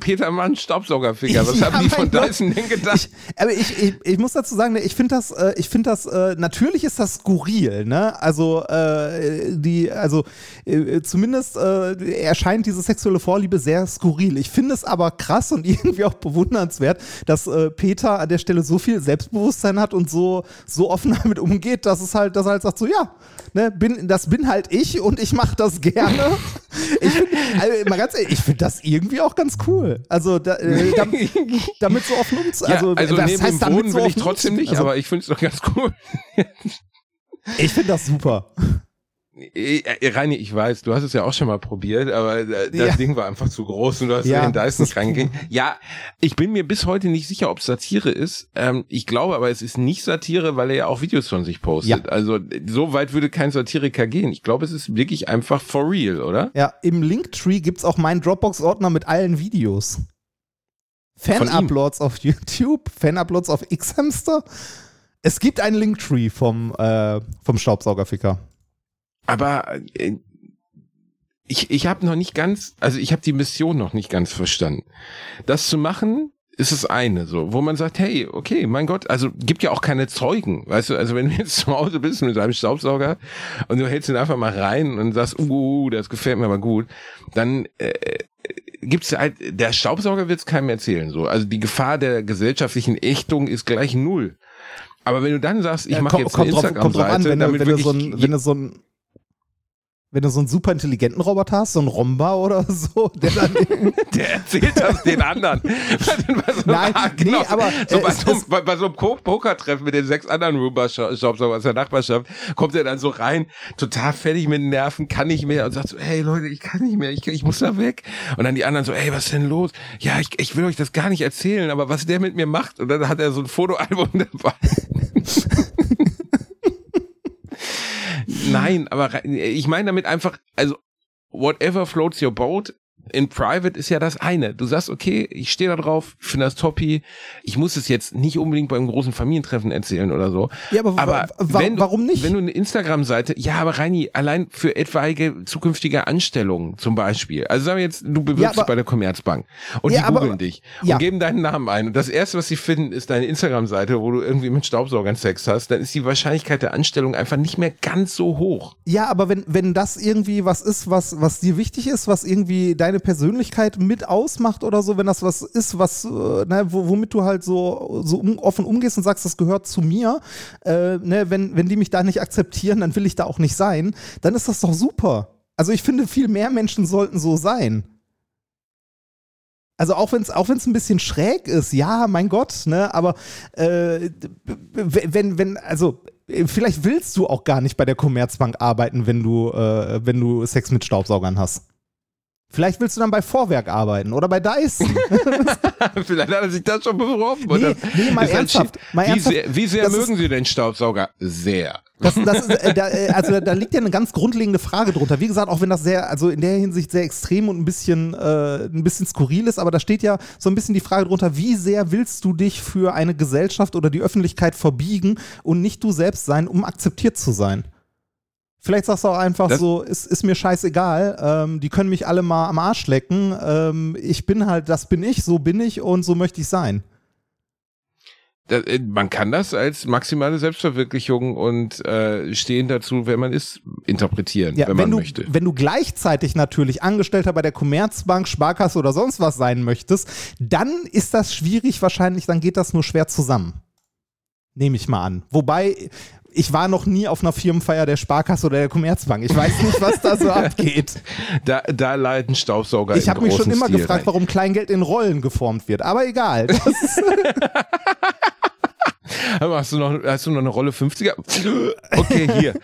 Peter Mann Staubsaugerfinger. Was <laughs> Ja, haben die von. Dyson denn gedacht? Ich, aber ich, ich, ich muss dazu sagen, ne, ich finde das, äh, ich finde das, äh, natürlich ist das skurril, ne? Also, äh, die, also, äh, zumindest äh, erscheint diese sexuelle Vorliebe sehr skurril. Ich finde es aber krass und <laughs> irgendwie auch bewundernswert, dass Peter an der Stelle so viel Selbstbewusstsein hat und so, so offen <laughs> damit umgeht, dass es halt, dass er halt sagt, so, ja, ne, bin, das bin halt ich und ich mache das gerne. Ich finde, also, mal ganz ehrlich, ich finde das irgendwie auch ganz cool. Also, da, äh, <laughs> damit, damit so offen umzugehen. Ja, also, was neben heißt dem Boden so will ich trotzdem nicht, Also, aber ich finde es doch ganz cool. ich finde das super. Äh, äh, Reini, ich weiß, du hast es ja auch schon mal probiert, aber äh, das Ja. Ding war einfach zu groß und du hast Ja, in den das Dyson ist- <laughs> reingekriegt. Ja, ich bin mir bis heute nicht sicher, ob es Satire ist. Ähm, ich glaube aber, es ist nicht Satire, weil er ja auch Videos von sich postet. Ja. Also so weit würde kein Satiriker gehen. Ich glaube, es ist wirklich einfach for real, oder? Ja, im Linktree gibt es auch meinen Dropbox-Ordner mit allen Videos. Fan-Uploads auf <laughs> YouTube, Fan-Uploads auf X-Hamster. Es gibt einen Linktree vom, äh, vom Staubsaugerficker. Aber äh, ich, ich habe noch nicht ganz, also ich habe die Mission noch nicht ganz verstanden. Das zu machen ist das eine, so, wo man sagt, hey, okay, mein Gott, also gibt ja auch keine Zeugen, weißt du, also wenn du jetzt <laughs> zu Hause bist mit deinem Staubsauger und du hältst ihn einfach mal rein und sagst, uh, das gefällt mir aber gut, dann äh, gibt's halt, der Staubsauger wird's keinem erzählen, so, also die Gefahr der gesellschaftlichen Ächtung ist gleich null. Aber wenn du dann sagst, ich Ja, mache jetzt eine kommt, an, Instagram-Seite, damit wenn, du so ein, wenn du so ein wenn du so einen super intelligenten Roboter hast, so einen Romba oder <laughs> so, der dann <laughs> Der erzählt das den anderen. <laughs> bei so Nein, nee, aber, so bei, so, bei, bei so einem Pokertreffen mit den sechs anderen Roomba-Shops aus der Nachbarschaft kommt er dann so rein, total fertig mit den Nerven, kann nicht mehr und sagt so, hey Leute, ich kann nicht mehr, ich, ich muss da weg. Und dann die anderen so, ey, was ist denn los? Ja, ich, ich will euch das gar nicht erzählen, aber was der mit mir macht. Und dann hat er so ein Fotoalbum dabei. Nein, aber ich meine damit einfach, also whatever floats your boat. In Private ist ja das eine. Du sagst, okay, ich stehe da drauf, ich finde das toppi. Ich muss es jetzt nicht unbedingt beim großen Familientreffen erzählen oder so. Ja, aber wa- wenn, du- warum nicht? Wenn du eine Instagram-Seite, ja, aber Reini, allein für etwaige zukünftige Anstellungen zum Beispiel. Also sagen wir jetzt, du bewirbst Ja, dich aber- bei der Commerzbank und Ja, die aber- googeln dich ja. und geben deinen Namen ein. Und das erste, was sie finden, ist deine Instagram-Seite, wo du irgendwie mit Staubsaugern Sex hast. Dann ist die Wahrscheinlichkeit der Anstellung einfach nicht mehr ganz so hoch. Ja, aber wenn, wenn das irgendwie was ist, was, was dir wichtig ist, was irgendwie deine Persönlichkeit mit ausmacht oder so, wenn das was ist, was, äh, ne, wo, womit du halt so, so um, offen umgehst und sagst, das gehört zu mir, äh, ne, wenn, wenn die mich da nicht akzeptieren, dann will ich da auch nicht sein, dann ist das doch super. Also ich finde, viel mehr Menschen sollten so sein. Also auch wenn es auch wenn's ein bisschen schräg ist, ja, mein Gott, ne, aber äh, wenn, wenn, also vielleicht willst du auch gar nicht bei der Commerzbank arbeiten, wenn du, äh, wenn du Sex mit Staubsaugern hast. Vielleicht willst du dann bei Vorwerk arbeiten oder bei Dyson. <laughs> Vielleicht hat er sich das schon beworben. Nee, oder? nee, mal ernsthaft, mal wie, ernsthaft. Sehr, wie sehr mögen ist- Sie den Staubsauger? Sehr. Das, das ist, äh, da, äh, also da liegt ja eine ganz grundlegende Frage drunter. Wie gesagt, auch wenn das sehr, also in der Hinsicht sehr extrem und ein bisschen, äh, ein bisschen skurril ist, aber da steht ja so ein bisschen die Frage drunter, wie sehr willst du dich für eine Gesellschaft oder die Öffentlichkeit verbiegen und nicht du selbst sein, um akzeptiert zu sein? Vielleicht sagst du auch einfach Das- so, ist, ist mir scheißegal, ähm, die können mich alle mal am Arsch lecken. Ähm, ich bin halt, das bin ich, so bin ich und so möchte ich sein. Da, äh, man kann das als maximale Selbstverwirklichung und äh, stehen dazu, wer man ist, interpretieren, Ja, wenn wenn, man du, möchte. wenn du gleichzeitig natürlich Angestellter bei der Commerzbank, Sparkasse oder sonst was sein möchtest, dann ist das schwierig wahrscheinlich, dann geht das nur schwer zusammen. Nehme ich mal an. Wobei, ich war noch nie auf einer Firmenfeier der Sparkasse oder der Commerzbank. Ich weiß nicht, was da so <laughs> abgeht. Da, da leiten Staubsauger Ich habe mich schon immer Stil gefragt, rein. warum Kleingeld in Rollen geformt wird. Aber egal. Aber <laughs> <laughs> Hast du noch, hast du noch eine Rolle 50er? Okay, hier.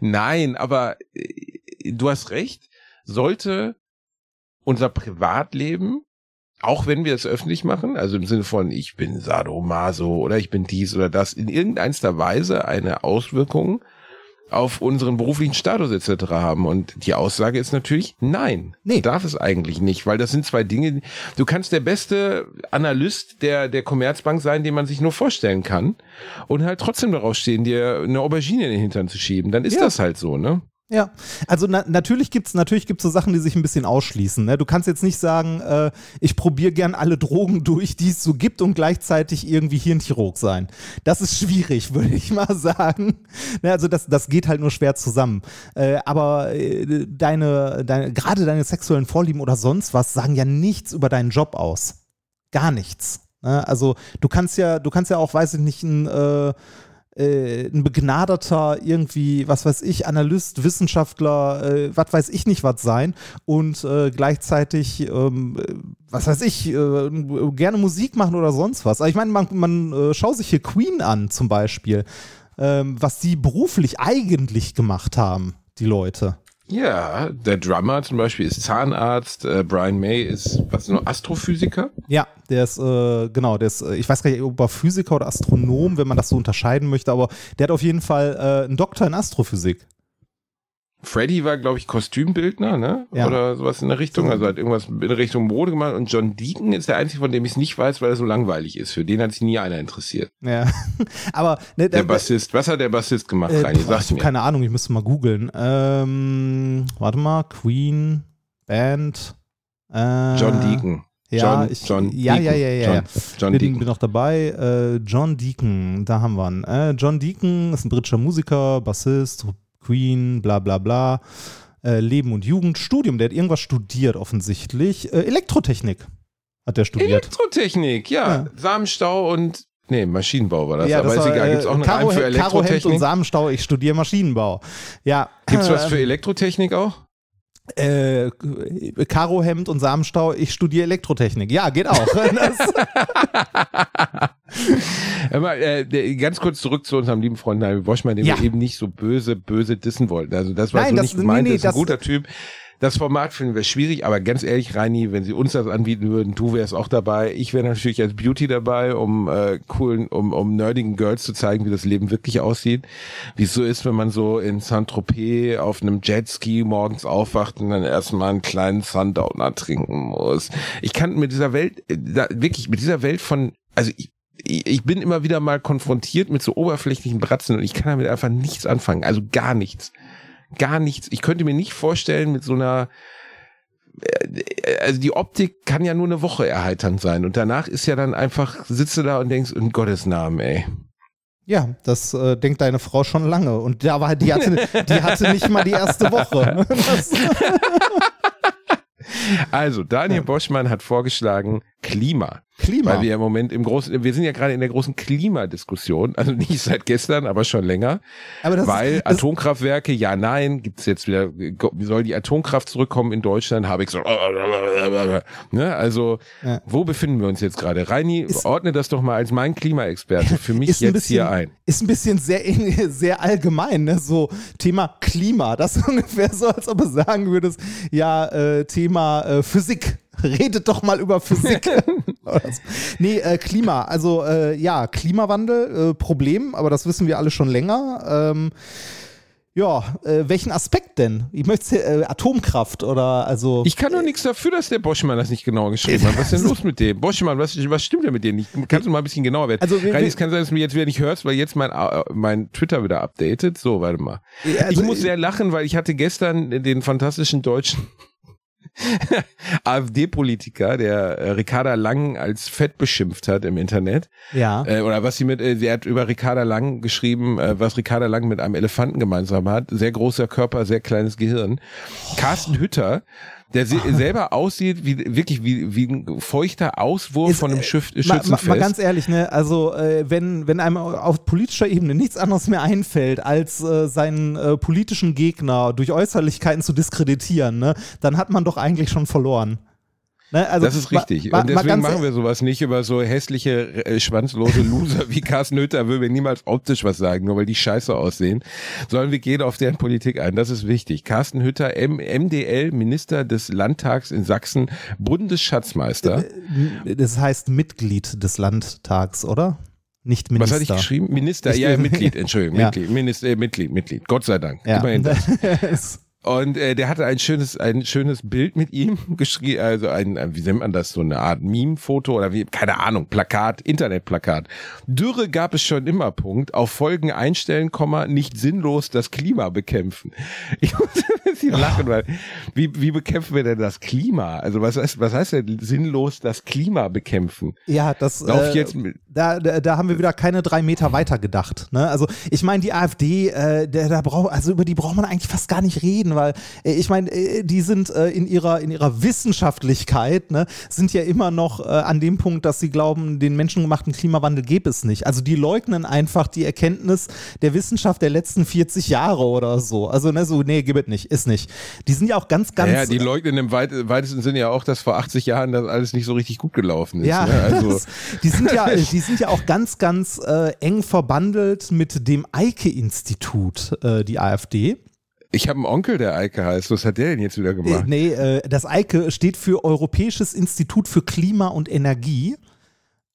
Nein, aber äh, du hast recht. Sollte unser Privatleben auch wenn wir es öffentlich machen, also im Sinne von ich bin Sadomaso oder ich bin dies oder das, in irgendeiner Weise eine Auswirkung auf unseren beruflichen Status etc. haben. Und die Aussage ist natürlich nein. Nee. Darf es eigentlich nicht, weil das sind zwei Dinge. Du kannst der beste Analyst der, der Commerzbank sein, den man sich nur vorstellen kann und halt trotzdem darauf stehen, dir eine Aubergine in den Hintern zu schieben. Dann ist Ja. das halt so, ne? Ja, also na, natürlich gibt's natürlich gibt's so Sachen, die sich ein bisschen ausschließen. Ne? Du kannst jetzt nicht sagen, äh, ich probiere gern alle Drogen <laughs> durch, die es so gibt und gleichzeitig irgendwie Hirnchirurg sein. Das ist schwierig, <laughs> würde ich mal sagen. Ne, also das, das geht halt nur schwer zusammen. Äh, aber äh, deine, deine, gerade deine sexuellen Vorlieben oder sonst was sagen ja nichts über deinen Job aus. Gar nichts. Ne? Also du kannst ja, du kannst ja auch, weiß ich nicht, ein äh, ein begnadeter irgendwie, was weiß ich, Analyst, Wissenschaftler, äh, was weiß ich nicht was sein und äh, gleichzeitig, ähm, äh, was weiß ich, äh, gerne Musik machen oder sonst was. Also ich meine, man, man äh, schaut sich hier Queen an zum Beispiel, ähm, was die beruflich eigentlich gemacht haben, die Leute. Ja, der Drummer zum Beispiel ist Zahnarzt, äh, Brian May ist, was noch, Astrophysiker? Ja, der ist, äh, genau, der ist, äh, ich weiß gar nicht, ob er Physiker oder Astronom, wenn man das so unterscheiden möchte, aber der hat auf jeden Fall äh, einen Doktor in Astrophysik. Freddy war, glaube ich, Kostümbildner, ne? Ja. Oder sowas in der Richtung. Also hat irgendwas in Richtung Mode gemacht. Und John Deacon ist der einzige, von dem ich es nicht weiß, weil er so langweilig ist. Für den hat sich nie einer interessiert. Ja, <laughs> aber ne, Der da- Bassist, was hat der Bassist gemacht, Äh, Reini? boah, ich hab mir. keine Ahnung, ich müsste mal googeln. Ähm, warte mal, Queen, Band. Äh, John Deacon. Ja, John, ich, John ja, ja, Deacon. ja, ja, John, ja. John bin, Deacon. bin noch dabei. Äh, John Deacon, da haben wir ihn. Äh, John Deacon ist ein britischer Musiker, Bassist, Queen, bla bla bla. Äh, Leben und Jugend, Studium, der hat irgendwas studiert offensichtlich. Äh, Elektrotechnik hat der studiert. Elektrotechnik, ja. Ja. Samenstau und, nee, Maschinenbau war das. ja, aber ist war, egal. äh, Gibt's auch einen Karo, Reim für Karo Hemd und Elektrotechnik? Samenstau, ich studiere Maschinenbau. Ja. Gibt's was äh, <laughs> für Elektrotechnik auch? Äh, Karohemd und Samenstau, ich studiere Elektrotechnik. Ja, geht auch. <laughs> Mal, äh, ganz kurz zurück zu unserem lieben Freund Nabil Boschmann, den Ja. wir eben nicht so böse, böse dissen wollten. Also das war Nein, so das- nicht gemeint, nee, nee, das ist ein das- guter Typ. Das Format finden wir schwierig, aber ganz ehrlich, Reini, wenn sie uns das anbieten würden, du wärst auch dabei. Ich wäre natürlich als Beauty dabei, um äh, coolen, um, um nerdigen Girls zu zeigen, wie das Leben wirklich aussieht. Wie es so ist, wenn man so in Saint-Tropez auf einem Jetski morgens aufwacht und dann erstmal einen kleinen Sundowner trinken muss. Ich kann mit dieser Welt, äh, da, wirklich mit dieser Welt von, also ich, ich ich bin immer wieder mal konfrontiert mit so oberflächlichen Bratzen und ich kann damit einfach nichts anfangen. Also gar nichts. Gar nichts. Ich könnte mir nicht vorstellen, mit so einer, äh, also die Optik kann ja nur eine Woche erheiternd sein und danach ist ja dann einfach, sitzt du da und denkst, in Gottes Namen, ey. ja, das äh, denkt deine Frau schon lange. Und da war, die hatte, die hatte nicht mal die erste Woche. <laughs> Das, Also, Daniel Boschmann hat vorgeschlagen, Klima. Klima. Weil wir im Moment im großen, wir sind ja gerade in der großen Klimadiskussion, also nicht seit gestern, aber schon länger. Aber das, weil das, Atomkraftwerke, ja, nein, gibt's jetzt wieder, soll die Atomkraft zurückkommen in Deutschland, habe ich so, <laughs> ne, also, Ja. wo befinden wir uns jetzt gerade? Reini, Ist- ordne das doch mal als mein Klimaexperte für mich ist ein jetzt bisschen, hier ein. Ist ein bisschen sehr, sehr allgemein, ne? So Thema Klima. Das ist <laughs> ungefähr so, als ob du sagen würdest, ja, äh, Thema äh, Physik. Redet doch mal über Physik. <laughs> Nee, äh, Klima. Also äh, ja, Klimawandel, äh, Problem, aber das wissen wir alle schon länger. Ähm, ja, äh, welchen Aspekt denn? Ich möchte äh, Atomkraft oder also. Ich kann doch nichts dafür, dass der Boschmann das nicht genau geschrieben hat. Was ist denn los mit dem? Boschmann, was, was stimmt denn mit dir nicht? Kannst du mal ein bisschen genauer werden? Also wir- es kann sein, dass du mich jetzt wieder nicht hörst, weil jetzt mein, äh, mein Twitter wieder updatet. So, warte mal. Also- ich muss sehr lachen, weil ich hatte gestern den fantastischen deutschen <laughs> AfD-Politiker, der äh, Ricarda Lang als fett beschimpft hat im Internet. ja. Äh, oder was sie mit, äh, sie hat über Ricarda Lang geschrieben, äh, was Ricarda Lang mit einem Elefanten gemeinsam hat. Sehr großer Körper, sehr kleines Gehirn. Carsten Hütter, der se selber aussieht wie wirklich wie, wie ein feuchter Auswurf Ist, von einem äh, Schiff Mal, mal, Schützenfest. mal ganz ehrlich, ne, also äh, wenn, wenn einem auf politischer Ebene nichts anderes mehr einfällt, als äh, seinen äh, politischen Gegner durch Äußerlichkeiten zu diskreditieren, ne, dann hat man doch eigentlich schon verloren. Ne, also das ist richtig. ma- und ma- deswegen ganz- machen wir sowas nicht über so hässliche, äh, schwanzlose Loser wie Carsten Hütter, würden wir niemals optisch was sagen, nur weil die scheiße aussehen, sondern wir gehen auf deren Politik ein. Das ist wichtig. Carsten Hütter, M MDL, Minister des Landtags in Sachsen, Bundesschatzmeister. Das heißt Mitglied des Landtags, oder? Nicht Minister. Was hatte ich geschrieben? Minister, Ich- ja, Mitglied, <laughs> Entschuldigung, Ja. Mitglied, Minister, äh, Mitglied, Mitglied. Gott sei Dank. Ja. Immerhin das. <laughs> Und äh, der hatte ein schönes, ein schönes Bild mit ihm <laughs> geschrieben, also ein, ein, wie nennt man das, so eine Art Meme-Foto oder wie, keine Ahnung, Plakat, Internetplakat. Dürre gab es schon immer, Punkt. Auf Folgen einstellen, Komma, nicht sinnlos das Klima bekämpfen. <laughs> Ich muss ein bisschen lachen, weil wie, wie bekämpfen wir denn das Klima? Also was heißt, was heißt denn sinnlos das Klima bekämpfen? ja, das. Lauf äh, jetzt mit, Da, da, da haben wir wieder keine drei Meter weiter gedacht. Ne? Also ich meine, die AfD, äh, der, da braucht, also über die braucht man eigentlich fast gar nicht reden, weil äh, ich meine, äh, die sind äh, in ihrer in ihrer Wissenschaftlichkeit, ne, sind ja immer noch äh, an dem Punkt, dass sie glauben, den menschengemachten Klimawandel gäbe es nicht. Also die leugnen einfach die Erkenntnis der Wissenschaft der letzten 40 Jahre oder so. Also ne, so nee, gibt es nicht, ist nicht. Die sind ja auch ganz ganz ja, die leugnen im weit, weitesten Sinne ja auch, dass vor 80 Jahren das alles nicht so richtig gut gelaufen ist. Ja, ne? <laughs> also, das- die sind ja, <laughs> die sind ja auch ganz, ganz äh, eng verbandelt mit dem Eike-Institut, äh, die AfD. Ich habe einen Onkel, der Eike heißt. Was hat der denn jetzt wieder Äh, gemacht? nee, äh, das Eike steht für Europäisches Institut für Klima und Energie.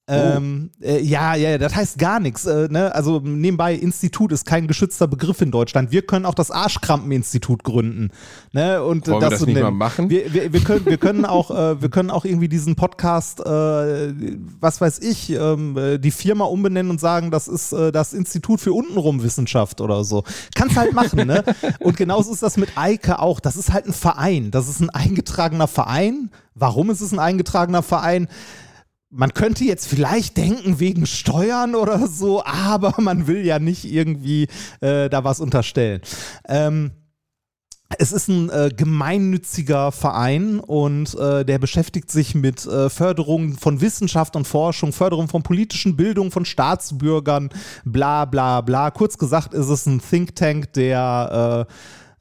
Ähm, äh, ja, ja, ja, das heißt gar nichts. Äh, ne? Also nebenbei, Institut ist kein geschützter Begriff in Deutschland. Wir können auch das Arschkrampen-Institut gründen. Ne? Und, Wollen wir das nicht mal machen? Wir, wir, wir, können, wir, können auch, äh, wir können auch irgendwie diesen Podcast, äh, was weiß ich, ähm, äh, die Firma umbenennen und sagen, das ist äh, das Institut für untenrum Wissenschaft oder so. Kannst halt machen, ne? Und genauso ist das mit Eike auch. Das ist halt ein Verein. Das ist ein eingetragener Verein. Warum ist es ein eingetragener Verein? Man könnte jetzt vielleicht denken wegen Steuern oder so, aber <laughs> man will ja nicht irgendwie äh, da was unterstellen. Ähm, es ist ein äh, gemeinnütziger Verein und äh, der beschäftigt sich mit äh, Förderung von Wissenschaft und Forschung, Förderung von politischen Bildung von Staatsbürgern, bla bla bla. Kurz gesagt ist es ein Think Tank, der äh,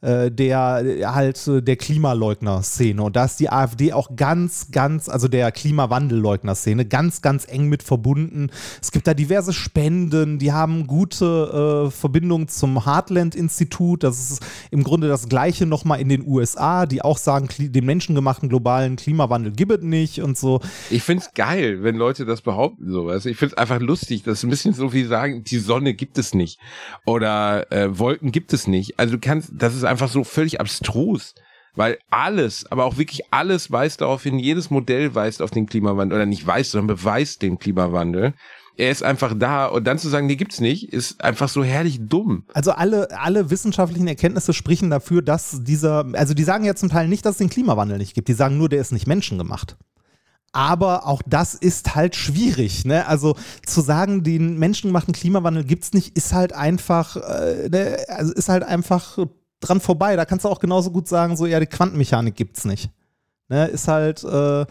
äh, der halt der Klimaleugner-Szene. Und da ist die AfD auch ganz, ganz, also der Klimawandelleugner-Szene, ganz, ganz eng mit verbunden. Es gibt da diverse Spenden, die haben gute äh, Verbindungen zum Heartland-Institut. Das ist im Grunde das Gleiche nochmal in den USA, die auch sagen, den menschengemachten globalen Klimawandel gibt es nicht und so. Ich find's geil, wenn Leute das behaupten, sowas. Ich find's einfach lustig. Das ist ein bisschen so wie sagen, die Sonne gibt es nicht. Oder äh, Wolken gibt es nicht. Also du kannst, das ist einfach so völlig abstrus. Weil alles, aber auch wirklich alles weist darauf hin, jedes Modell weist auf den Klimawandel, oder nicht weist, sondern beweist den Klimawandel. Er ist einfach da und dann zu sagen, die gibt's nicht, ist einfach so herrlich dumm. Also alle, alle wissenschaftlichen Erkenntnisse sprechen dafür, dass dieser, also die sagen ja zum Teil nicht, dass es den Klimawandel nicht gibt. Die sagen nur, der ist nicht menschengemacht. Aber auch das ist halt schwierig. Ne? Also zu sagen, den menschengemachten Klimawandel gibt's nicht, ist halt einfach, äh, ne? also ist halt einfach dran vorbei. Da kannst du auch genauso gut sagen, so ja, die Quantenmechanik gibt's nicht. Ne? Ist halt äh,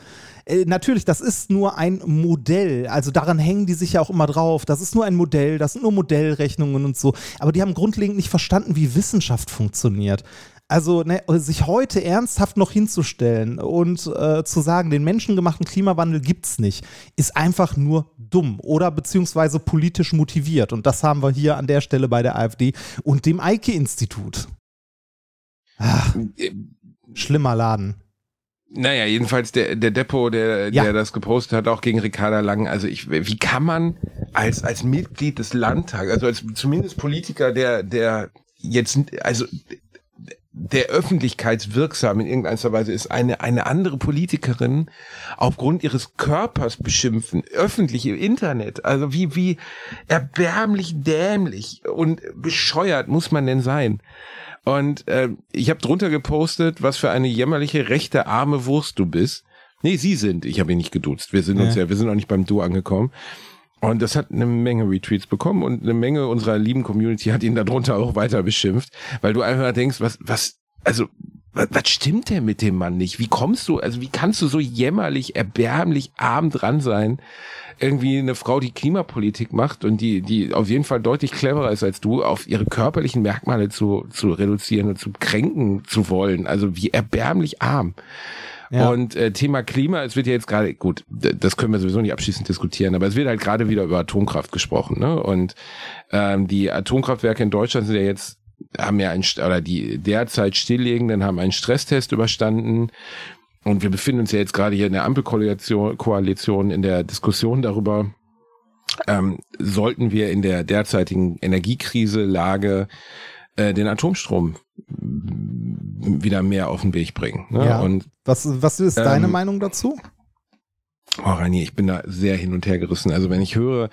äh, natürlich, das ist nur ein Modell. Also daran hängen die sich ja auch immer drauf. Das ist nur ein Modell, das sind nur Modellrechnungen und so. Aber die haben grundlegend nicht verstanden, wie Wissenschaft funktioniert. Also ne, sich heute ernsthaft noch hinzustellen und äh, zu sagen, den menschengemachten Klimawandel gibt's nicht, ist einfach nur dumm oder beziehungsweise politisch motiviert. Und das haben wir hier an der Stelle bei der AfD und dem Eike-Institut. Ach, schlimmer Laden. Naja, jedenfalls der, der Depot, der, Ja. der das gepostet hat, auch gegen Ricarda Lang. Also ich, wie kann man als, als Mitglied des Landtags, also als zumindest Politiker, der, der jetzt, also der öffentlichkeitswirksam in irgendeiner Weise ist, eine, eine andere Politikerin aufgrund ihres Körpers beschimpfen, öffentlich im Internet. Also wie, wie erbärmlich dämlich und bescheuert muss man denn sein? Und äh, ich habe drunter gepostet, was für eine jämmerliche rechte arme Wurst du bist. Nee, sie sind. Ich habe ihn nicht geduzt. Wir sind uns Ja. ja, wir sind auch nicht beim Du angekommen. Und das hat eine Menge Retweets bekommen und eine Menge unserer lieben Community hat ihn darunter auch weiter beschimpft, weil du einfach denkst, was, was, also, was, was stimmt denn mit dem Mann nicht? Wie kommst du, also wie kannst du so jämmerlich, erbärmlich arm dran sein? Irgendwie eine Frau, die Klimapolitik macht und die, die auf jeden Fall deutlich cleverer ist als du, auf ihre körperlichen Merkmale zu, zu reduzieren und zu kränken zu wollen. Also wie erbärmlich arm. Ja. Und äh, Thema Klima, es wird ja jetzt gerade, gut, das können wir sowieso nicht abschließend diskutieren, aber es wird halt gerade wieder über Atomkraft gesprochen. Ne? Und ähm, die Atomkraftwerke in Deutschland sind ja jetzt, haben ja ein, oder die derzeit stilllegenden haben einen Stresstest überstanden. Und wir befinden uns ja jetzt gerade hier in der Ampelkoalition Koalition in der Diskussion darüber, ähm, sollten wir in der derzeitigen Energiekrise Lage äh, den Atomstrom wieder mehr auf den Weg bringen. Ne? Ja. Und Was, was ist deine Ähm, Meinung dazu? Oh, Rani, ich bin da sehr hin und her gerissen. Also wenn ich höre,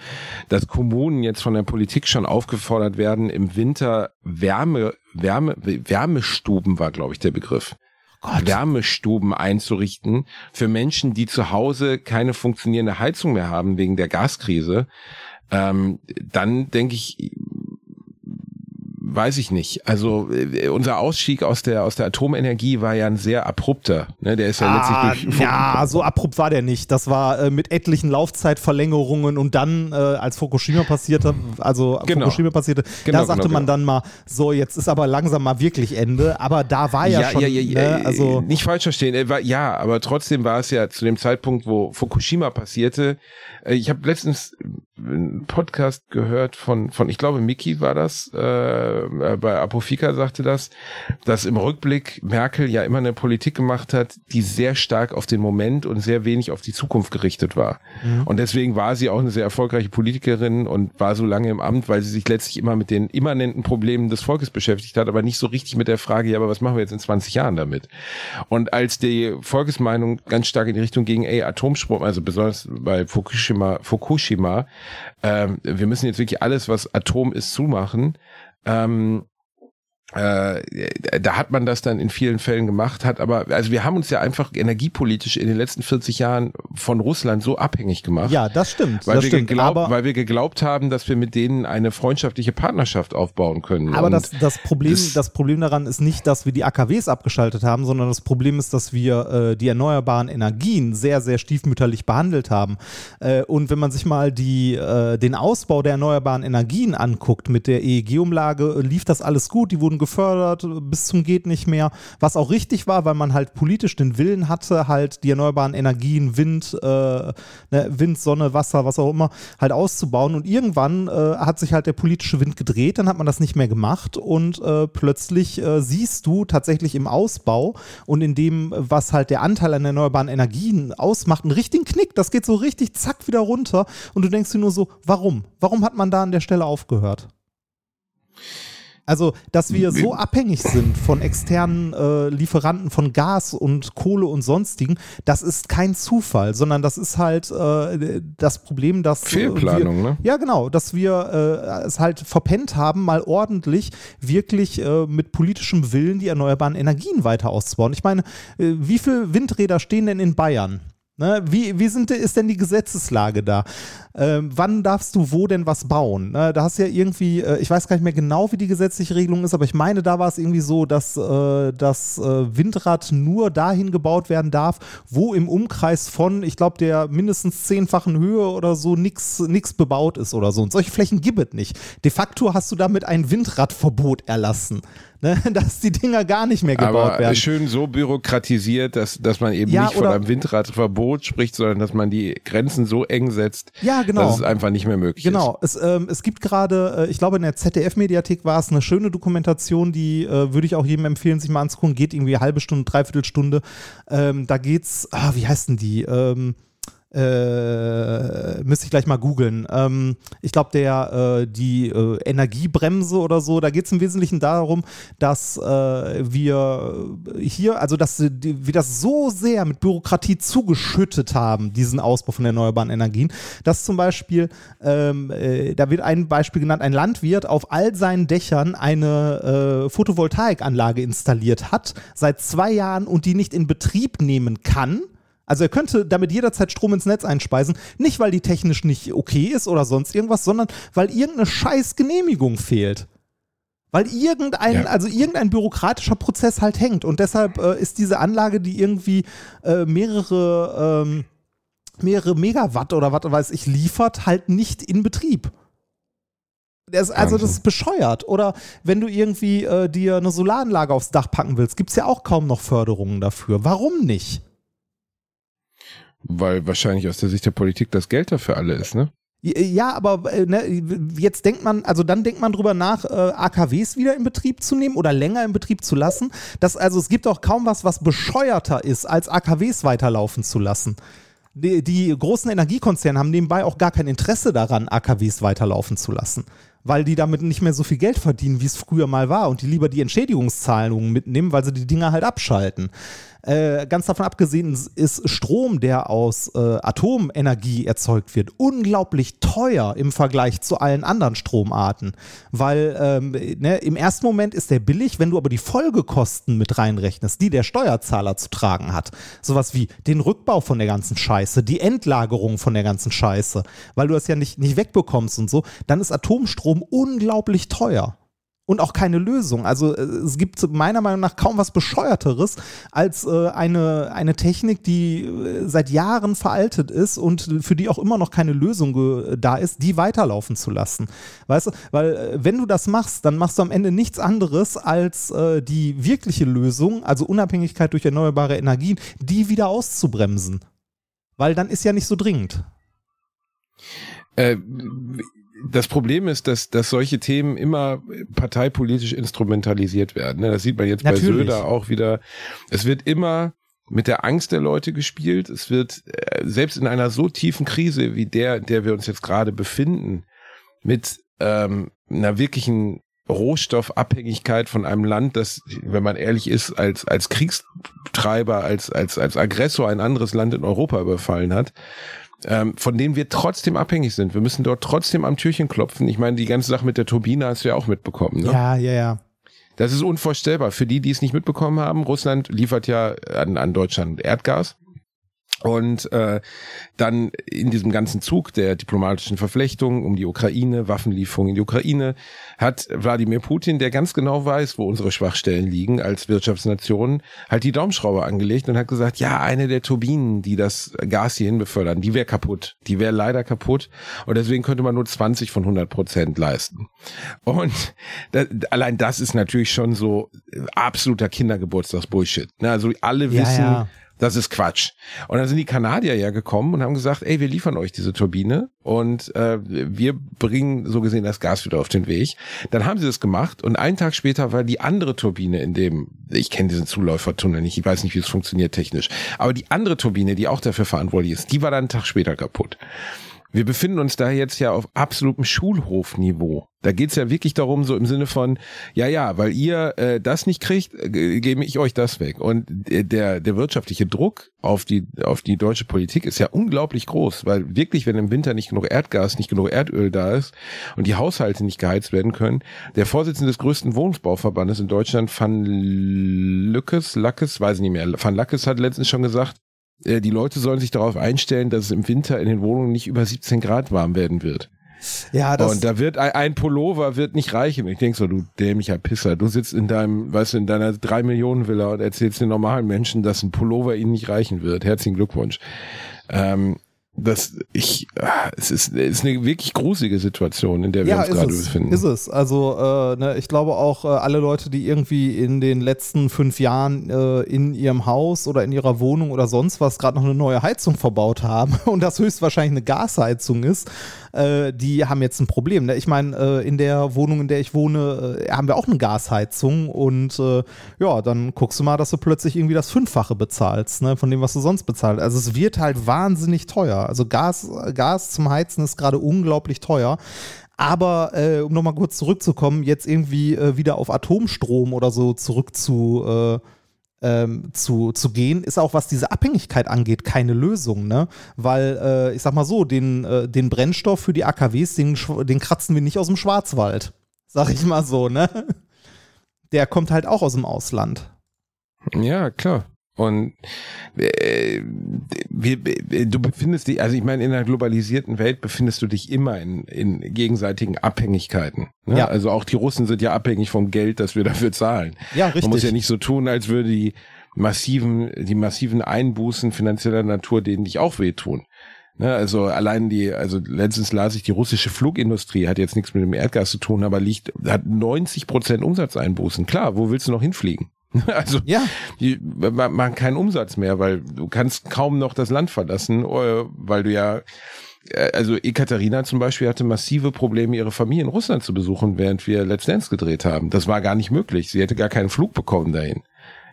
dass Kommunen jetzt von der Politik schon aufgefordert werden, im Winter Wärme, Wärme, Wärmestuben war, glaube ich, der Begriff. Wärmestuben einzurichten für Menschen, die zu Hause keine funktionierende Heizung mehr haben wegen der Gaskrise, ähm, dann denke ich, weiß ich nicht. Also äh, unser Ausstieg aus der aus der Atomenergie war ja ein sehr abrupter. Ne? Der ist ja Ah, letztlich durch ja, so abrupt war der nicht. Das war äh, mit etlichen Laufzeitverlängerungen und dann, äh, als Fukushima passierte, also Genau. Fukushima passierte, Genau, da sagte genau, man genau. dann mal, so, jetzt ist aber langsam mal wirklich Ende. Aber da war ja, schon, ne, also nicht falsch verstehen. äh, war- Ja, aber trotzdem war es ja zu dem Zeitpunkt, wo Fukushima passierte. äh, Ich habe letztens einen Podcast gehört von, von ich glaube, Miki war das, äh, äh, bei Apofika sagte das, dass im Rückblick Merkel ja immer eine Politik gemacht hat, die sehr stark auf den Moment und sehr wenig auf die Zukunft gerichtet war. Und deswegen war sie auch eine sehr erfolgreiche Politikerin und war so lange im Amt, weil sie sich letztlich immer mit den immanenten Problemen des Volkes beschäftigt hat, aber nicht so richtig mit der Frage, ja, aber was machen wir jetzt in 20 Jahren damit? Und als die Volksmeinung ganz stark in die Richtung ging, ey, Atomstrom, also besonders bei Fukushima, Fukushima, ähm, wir müssen jetzt wirklich alles, was Atom ist, zumachen, ähm, äh, da hat man das dann in vielen Fällen gemacht, hat aber, also wir haben uns ja einfach energiepolitisch in den letzten 40 Jahren von Russland so abhängig gemacht. ja, das stimmt. Weil das wir, stimmt. geglaubt, weil wir geglaubt haben, dass wir mit denen eine freundschaftliche Partnerschaft aufbauen können. Aber Und das, das, Problem, das- das, Problem daran ist nicht, dass wir die AKWs abgeschaltet haben, sondern das Problem ist, dass wir äh, die erneuerbaren Energien sehr, sehr stiefmütterlich behandelt haben. Äh, und wenn man sich mal die, äh, den Ausbau der erneuerbaren Energien anguckt mit der EEG-Umlage, lief das alles gut. Die wurden gefördert bis zum geht nicht mehr. Was auch richtig war, weil man halt politisch den Willen hatte, halt die erneuerbaren Energien, Wind, äh, ne, Wind, Sonne, Wasser, was auch immer, halt auszubauen. Und irgendwann äh, hat sich halt der politische Wind gedreht, dann hat man das nicht mehr gemacht und äh, plötzlich äh, siehst du tatsächlich im Ausbau und in dem, was halt der Anteil an erneuerbaren Energien ausmacht, einen richtigen Knick. Das geht so richtig zack wieder runter und du denkst dir nur so, warum? Warum hat man da an der Stelle aufgehört? Also, dass wir so abhängig sind von externen äh, Lieferanten von Gas und Kohle und sonstigen, das ist kein Zufall, sondern das ist halt äh, das Problem, dass Fehlplanung, wir, ne? Ja, genau, dass wir äh, es halt verpennt haben, mal ordentlich wirklich äh, mit politischem Willen die erneuerbaren Energien weiter auszubauen. Ich meine, äh, wie viele Windräder stehen denn in Bayern? Ne, wie wie sind, ist denn die Gesetzeslage da? Ähm, wann darfst du wo denn was bauen? Ne, da hast du ja irgendwie, äh, ich weiß gar nicht mehr genau, wie die gesetzliche Regelung ist, aber ich meine, da war es irgendwie so, dass äh, das äh, Windrad nur dahin gebaut werden darf, wo im Umkreis von, ich glaube, der mindestens zehnfachen Höhe oder so nichts bebaut ist oder so. Und solche Flächen gibt es nicht. De facto hast du damit ein Windradverbot erlassen. Ne, <laughs> dass die Dinger gar nicht mehr gebaut aber werden. schön so bürokratisiert, dass, dass man eben Ja, nicht von einem Windradverbot spricht, sondern dass man die Grenzen so eng setzt, Ja, genau. dass es einfach nicht mehr möglich Genau, es, ähm, es gibt gerade, äh, ich glaube in der ZDF-Mediathik war es eine schöne Dokumentation, die äh, würde ich auch jedem empfehlen, sich mal anzugucken, geht irgendwie eine halbe Stunde, dreiviertel Stunde. Ähm, da geht's, ah, wie heißt denn die? Ähm, äh, müsste ich gleich mal googeln. Ähm, ich glaube, der äh, die äh, Energiebremse oder so, da geht es im Wesentlichen darum, dass äh, wir hier, also dass die, wir das so sehr mit Bürokratie zugeschüttet haben, diesen Ausbau von erneuerbaren Energien, dass zum Beispiel, ähm, äh, da wird ein Beispiel genannt, ein Landwirt auf all seinen Dächern eine äh, Photovoltaikanlage installiert hat, seit zwei Jahren und die nicht in Betrieb nehmen kann. Also er könnte damit jederzeit Strom ins Netz einspeisen, nicht weil die technisch nicht okay ist oder sonst irgendwas, sondern weil irgendeine scheiß Genehmigung fehlt. Weil irgendein, Ja. also irgendein bürokratischer Prozess halt hängt. Und deshalb äh, ist diese Anlage, die irgendwie äh, mehrere, ähm, mehrere Megawatt oder was weiß ich liefert, halt nicht in Betrieb. Das, also das ist bescheuert. Oder wenn du irgendwie äh, dir eine Solaranlage aufs Dach packen willst, gibt es ja auch kaum noch Förderungen dafür. Warum nicht? Weil wahrscheinlich aus der Sicht der Politik das Geld dafür alle ist, ne? Ja, aber äh, ne, jetzt denkt man, also dann denkt man drüber nach, äh, AKWs wieder in Betrieb zu nehmen oder länger in Betrieb zu lassen. Das, also es gibt auch kaum was, was bescheuerter ist, als AKWs weiterlaufen zu lassen. Die, die großen Energiekonzerne haben nebenbei auch gar kein Interesse daran, AKWs weiterlaufen zu lassen weil die damit nicht mehr so viel Geld verdienen, wie es früher mal war und die lieber die Entschädigungszahlungen mitnehmen, weil sie die Dinger halt abschalten. Äh, ganz davon abgesehen ist Strom, der aus äh, Atomenergie erzeugt wird, unglaublich teuer im Vergleich zu allen anderen Stromarten. Weil ähm, ne, im ersten Moment ist der billig, wenn du aber die Folgekosten mit reinrechnest, die der Steuerzahler zu tragen hat. Sowas wie den Rückbau von der ganzen Scheiße, die Endlagerung von der ganzen Scheiße, weil du das ja nicht, nicht wegbekommst und so, dann ist Atomstrom unglaublich teuer und auch keine Lösung. Also äh, es gibt meiner Meinung nach kaum was bescheuerteres als äh, eine, eine Technik, die äh, seit Jahren veraltet ist und für die auch immer noch keine Lösung da ist, die weiterlaufen zu lassen. Weißt du, weil äh, wenn du das machst, dann machst du am Ende nichts anderes als äh, die wirkliche Lösung, also Unabhängigkeit durch erneuerbare Energien, die wieder auszubremsen. Weil dann ist ja nicht so dringend. Das Problem ist, dass, dass solche Themen immer parteipolitisch instrumentalisiert werden. Ne? Das sieht man jetzt Natürlich. bei Söder auch wieder. Es wird immer mit der Angst der Leute gespielt. Es wird äh, selbst in einer so tiefen Krise wie der, in der wir uns jetzt gerade befinden, mit ähm, einer wirklichen Rohstoffabhängigkeit von einem Land, das, wenn man ehrlich ist, als, als Kriegstreiber, als, als, als Aggressor ein anderes Land in Europa überfallen hat, ähm, von denen wir trotzdem abhängig sind. Wir müssen dort trotzdem am Türchen klopfen. Ich meine, die ganze Sache mit der Turbine hast du ja auch mitbekommen. Ne? Ja, ja, ja. Das ist unvorstellbar. Für die, die es nicht mitbekommen haben, Russland liefert ja an, an Deutschland Erdgas. Und äh, dann in diesem ganzen Zug der diplomatischen Verflechtung um die Ukraine, Waffenlieferungen in die Ukraine, hat Wladimir Putin, der ganz genau weiß, wo unsere Schwachstellen liegen als Wirtschaftsnation, halt die Daumenschraube angelegt und hat gesagt, ja, eine der Turbinen, die das Gas hierhin befördern, die wäre kaputt. Die wäre leider kaputt. Und deswegen könnte man nur 20 von 100 Prozent leisten. Und da, allein das ist natürlich schon so absoluter Kindergeburtstagsbullshit. Ne? Also alle wissen, ja, ja das ist Quatsch. Und dann sind die Kanadier ja gekommen und haben gesagt, ey, wir liefern euch diese Turbine und äh, wir bringen so gesehen das Gas wieder auf den Weg. Dann haben sie das gemacht und einen Tag später war die andere Turbine in dem, ich kenne diesen Zuläufertunnel nicht, ich weiß nicht, wie es funktioniert technisch, aber die andere Turbine, die auch dafür verantwortlich ist, die war dann einen Tag später kaputt. Wir befinden uns da jetzt ja auf absolutem Schulhofniveau. Da geht's ja wirklich darum, so im Sinne von, ja, ja, weil ihr äh, das nicht kriegt, äh, gebe ich euch das weg. Und der, der wirtschaftliche Druck auf die, auf die deutsche Politik ist ja unglaublich groß, weil wirklich, wenn im Winter nicht genug Erdgas, nicht genug Erdöl da ist und die Haushalte nicht geheizt werden können, der Vorsitzende des größten Wohnungsbauverbandes in Deutschland, Van Lückes, Lackes, weiß ich nicht mehr, Van Lackes hat letztens schon gesagt, äh, die Leute sollen sich darauf einstellen, dass es im Winter in den Wohnungen nicht über 17 Grad warm werden wird. Ja, das und da wird ein, ein Pullover wird nicht reichen. Ich denk so, du dämlicher Pisser, du sitzt in deinem, weißt du, in deiner drei Millionen Villa und erzählst den normalen Menschen, dass ein Pullover ihnen nicht reichen wird. Herzlichen Glückwunsch. Ähm, das ich ah, es ist, es ist eine wirklich gruselige Situation, in der wir ja, uns gerade es, befinden. Ist es. Also äh, ne, ich glaube auch äh, alle Leute, die irgendwie in den letzten fünf Jahren äh, in ihrem Haus oder in ihrer Wohnung oder sonst was gerade noch eine neue Heizung verbaut haben <laughs> und das höchstwahrscheinlich eine Gasheizung ist, äh, die haben jetzt ein Problem. Ne? Ich meine, äh, in der Wohnung, in der ich wohne, äh, haben wir auch eine Gasheizung und ja, dann guckst du mal, dass du plötzlich irgendwie das Fünffache bezahlst, ne, von dem, was du sonst bezahlst. Also es wird halt wahnsinnig teuer. Also Gas, Gas zum Heizen ist gerade unglaublich teuer. Aber äh, um nochmal kurz zurückzukommen, jetzt irgendwie äh, wieder auf Atomstrom oder so zurück zu, äh, ähm, zu, zu gehen, ist auch, was diese Abhängigkeit angeht, keine Lösung. Ne? Weil, äh, ich sag mal so, den, äh, den Brennstoff für die AKWs, den, den kratzen wir nicht aus dem Schwarzwald. <laughs> Sag ich mal so, ne? Der kommt halt auch aus dem Ausland. Ja, klar. Und äh, wir, du befindest dich, also ich meine, in einer globalisierten Welt befindest du dich immer in, in gegenseitigen Abhängigkeiten. Ne? Ja. Also auch die Russen sind ja abhängig vom Geld, das wir dafür zahlen. Ja, richtig. Man muss ja nicht so tun, als würde die massiven, die massiven Einbußen finanzieller Natur denen dich auch wehtun. Ne, also allein die, also letztens las ich, die russische Flugindustrie hat jetzt nichts mit dem Erdgas zu tun, aber liegt, hat 90 Prozent Umsatzeinbußen. Klar, wo willst du noch hinfliegen? <laughs> Also Ja. die ma- machen keinen Umsatz mehr, weil du kannst kaum noch das Land verlassen, äh, weil du ja äh, also Ekaterina zum Beispiel hatte massive Probleme, ihre Familie in Russland zu besuchen, während wir Let's Dance gedreht haben. Das war gar nicht möglich. Sie hätte gar keinen Flug bekommen dahin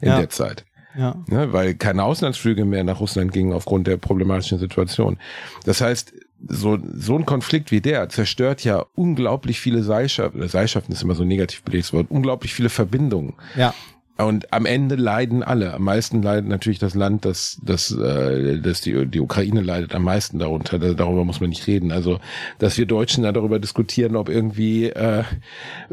in Ja. der Zeit. Ja. Ne, weil keine Auslandsflüge mehr nach Russland gingen aufgrund der problematischen Situation. Das heißt, so, so ein Konflikt wie der zerstört ja unglaublich viele Seilschaften, Seilschaften ist immer so ein negativ belegtes Wort, unglaublich viele Verbindungen. Ja. Und am Ende leiden alle. Am meisten leidet natürlich das Land, das, das, äh, das die, die Ukraine leidet am meisten darunter. Da- Darüber muss man nicht reden. Also, dass wir Deutschen da darüber diskutieren, ob irgendwie, äh,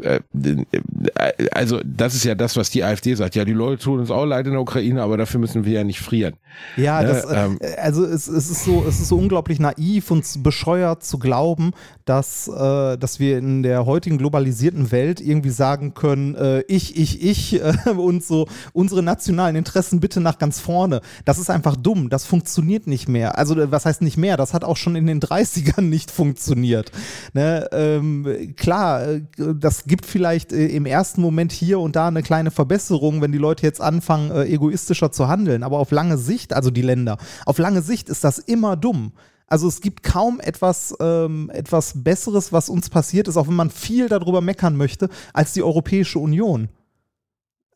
äh, äh, also das ist ja das, was die AfD sagt. Ja, die Leute tun uns auch leid in der Ukraine, aber dafür müssen wir ja nicht frieren. Ja, Ne, das, äh, ähm, also es, es ist so, es ist so unglaublich naiv und bescheuert zu glauben, dass, äh, dass wir in der heutigen globalisierten Welt irgendwie sagen können, äh, ich, ich, ich äh, und so unsere nationalen Interessen bitte nach ganz vorne. Das ist einfach dumm. Das funktioniert nicht mehr. Also äh, was heißt nicht mehr? Das hat auch schon in den 30ern <laughs> nicht funktioniert. Ne? Ähm, klar, äh, das gibt vielleicht äh, im ersten Moment hier und da eine kleine Verbesserung, wenn die Leute jetzt anfangen, egoistischer zu handeln. Aber auf lange Sicht, also die Länder, auf lange Sicht ist das immer dumm. Also es gibt kaum etwas, ähm, etwas Besseres, was uns passiert ist, auch wenn man viel darüber meckern möchte, als die Europäische Union.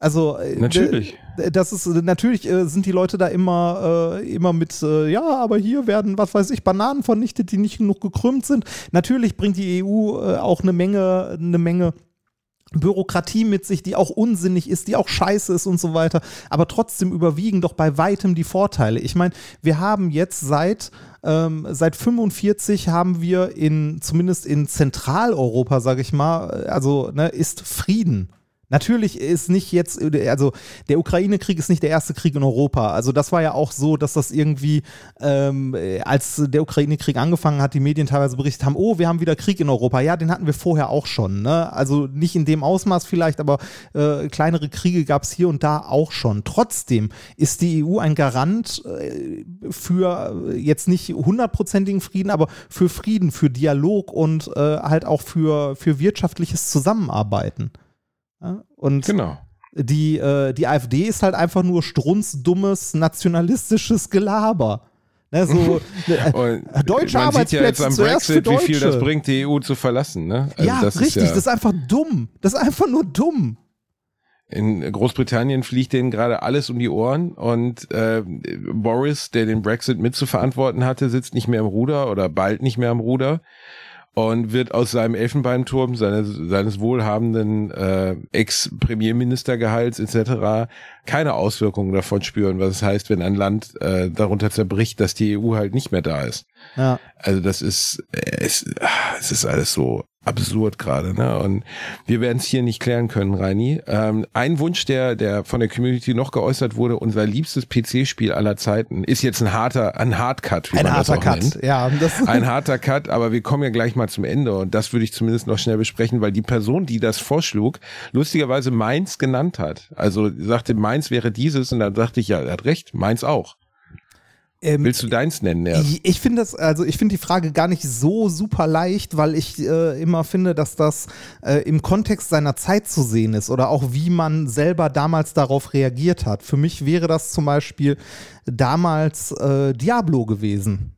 Also äh, Natürlich. das ist natürlich äh, sind die Leute da immer äh, immer mit äh, ja, aber hier werden was weiß ich Bananen vernichtet, die nicht genug gekrümmt sind. Natürlich bringt die EU äh, auch eine Menge eine Menge Bürokratie mit sich, die auch unsinnig ist, die auch scheiße ist und so weiter. Aber trotzdem überwiegen doch bei weitem die Vorteile. Ich meine, wir haben jetzt seit, ähm, seit 45 haben wir in, zumindest in Zentraleuropa, sage ich mal, äh, also ne, ist Frieden. Natürlich ist nicht jetzt, also der Ukraine-Krieg ist nicht der erste Krieg in Europa. Also das war ja auch so, dass das irgendwie, ähm, als der Ukraine-Krieg angefangen hat, die Medien teilweise berichtet haben, oh, wir haben wieder Krieg in Europa. Ja, den hatten wir vorher auch schon. Ne? Also nicht in dem Ausmaß vielleicht, aber äh, kleinere Kriege gab es hier und da auch schon. Trotzdem ist die EU ein Garant äh, für äh, jetzt nicht hundertprozentigen Frieden, aber für Frieden, für Dialog und äh, halt auch für, für wirtschaftliches Zusammenarbeiten. Ja? Und Genau. die, äh, die AfD ist halt einfach nur strunzdummes, nationalistisches Gelaber. Ne, so, <laughs> äh, Und deutsche man sieht ja jetzt am Brexit, wie viel das bringt, die EU zu verlassen. Ne? Also ja, das ist richtig, ja, das ist einfach dumm. Das ist einfach nur dumm. In Großbritannien fliegt denen gerade alles um die Ohren und äh, Boris, der den Brexit mit zu verantworten hatte, sitzt nicht mehr im Ruder oder bald nicht mehr am Ruder und wird aus seinem Elfenbeinturm, seines, seines wohlhabenden äh, Ex-Premierministergehalts etc. keine Auswirkungen davon spüren, was es heißt, wenn ein Land äh, darunter zerbricht, dass die EU halt nicht mehr da ist. Ja. Also das ist, äh, es, ah, es ist alles so absurd gerade, ne? Und wir werden es hier nicht klären können, Reini. Ähm, ein Wunsch, der, der von der Community noch geäußert wurde, unser liebstes PC-Spiel aller Zeiten, ist jetzt ein harter, ein Hardcut, wie Ein man das harter auch Cut. nennt. Ja, das, <laughs> Ein harter Cut, aber wir kommen ja gleich mal zum Ende und das würde ich zumindest noch schnell besprechen, weil die Person, die das vorschlug, lustigerweise Mainz genannt hat. Also sagte, Mainz wäre dieses und dann dachte ich, ja, er hat recht, Mainz auch. Ähm, Willst du deins nennen? Ja. Ich, ich finde das, also ich finde die Frage gar nicht so super leicht, weil ich äh, immer finde, dass das äh, im Kontext seiner Zeit zu sehen ist oder auch wie man selber damals darauf reagiert hat. Für mich wäre das zum Beispiel damals äh, Diablo gewesen.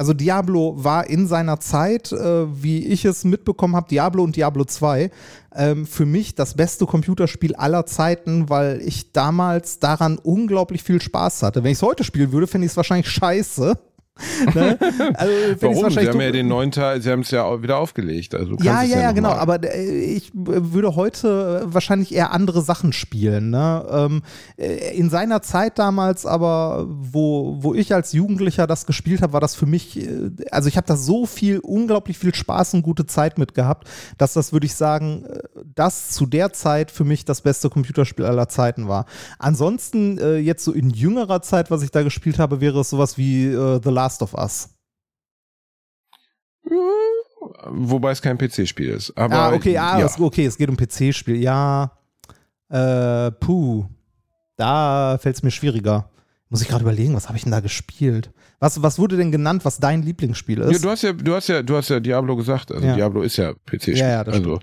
Also Diablo war in seiner Zeit, äh, wie ich es mitbekommen habe, Diablo und Diablo 2, ähm, für mich das beste Computerspiel aller Zeiten, weil ich damals daran unglaublich viel Spaß hatte. Wenn ich es heute spielen würde, fände ich es wahrscheinlich scheiße. <laughs> ne? also, Warum? Sie haben ja den neuen Teil, Sie haben es ja wieder aufgelegt. Also Ja, ja, ja, noch genau. mal. Aber äh, ich äh, würde heute äh, wahrscheinlich eher andere Sachen spielen. Ne? Ähm, äh, in seiner Zeit damals, aber wo, wo ich als Jugendlicher das gespielt habe, war das für mich, also ich habe da so viel, unglaublich viel Spaß und gute Zeit mit gehabt, dass das, würde ich sagen, das zu der Zeit für mich das beste Computerspiel aller Zeiten war. Ansonsten, jetzt so in jüngerer Zeit, was ich da gespielt habe, wäre es sowas wie The Last of Us. Wobei es kein PC-Spiel ist. Aber, ah, okay, ah, ja. es, okay, es geht um PC-Spiel. Ja, äh, puh, da fällt es mir schwieriger. Muss ich gerade überlegen, was habe ich denn da gespielt? Was, was wurde denn genannt, was dein Lieblingsspiel Ja, ist? du hast ja, du hast ja, du hast ja Diablo gesagt. Also Ja. Diablo ist ja PC-Spiel. Ja, ja, das also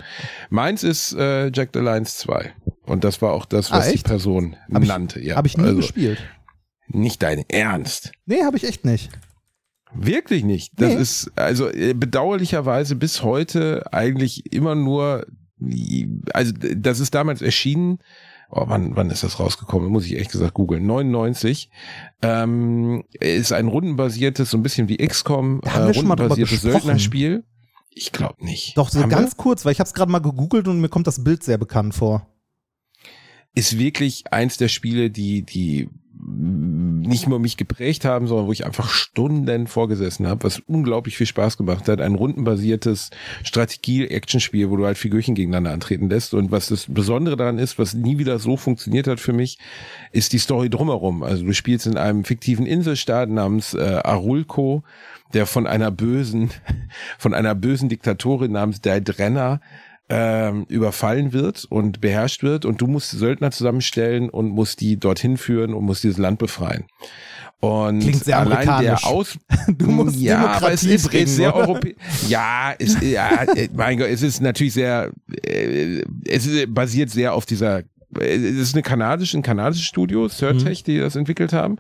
meins ist äh, Jack the Lions 2. Und das war auch das, was Ah, die? Person Hab ich- nannte. Ja. Habe ich nie also, gespielt. Nicht dein Ernst. Nee, habe ich echt nicht. Wirklich nicht. Das Nee. ist also äh, bedauerlicherweise bis heute eigentlich immer nur, also das ist damals erschienen. Oh, wann, wann ist das rausgekommen? Muss ich ehrlich gesagt googeln. 99. Ähm, ist ein rundenbasiertes, so ein bisschen wie XCOM, Da haben wir schon mal drüber rundenbasiertes. Söldnerspiel. Ich glaube nicht. Doch, so Haben ganz wir? kurz, weil ich habe es gerade mal gegoogelt und mir kommt das Bild sehr bekannt vor. ist wirklich eins der Spiele, die, die nicht nur mich geprägt haben, sondern wo ich einfach Stunden vorgesessen habe, was unglaublich viel Spaß gemacht hat. Ein rundenbasiertes Strategie-Action-Spiel, wo du halt Figürchen gegeneinander antreten lässt. Und was das Besondere daran ist, was nie wieder so funktioniert hat für mich, ist die Story drumherum. Also du spielst in einem fiktiven Inselstaat namens äh, Arulco, der von einer bösen, <laughs> von einer bösen Diktatorin namens Daedrenna ähm, überfallen wird und beherrscht wird und du musst Söldner zusammenstellen und musst die dorthin führen und musst dieses Land befreien. Und Klingt sehr allein der Aus <laughs> Du musst ja, aber es ist, bringen, ist sehr europäisch. Ja, es, ja, äh, mein Gott, es ist natürlich sehr, äh, es ist, basiert sehr auf dieser, äh, es ist eine kanadische, ein kanadisches Studio, Surtech, die das entwickelt haben.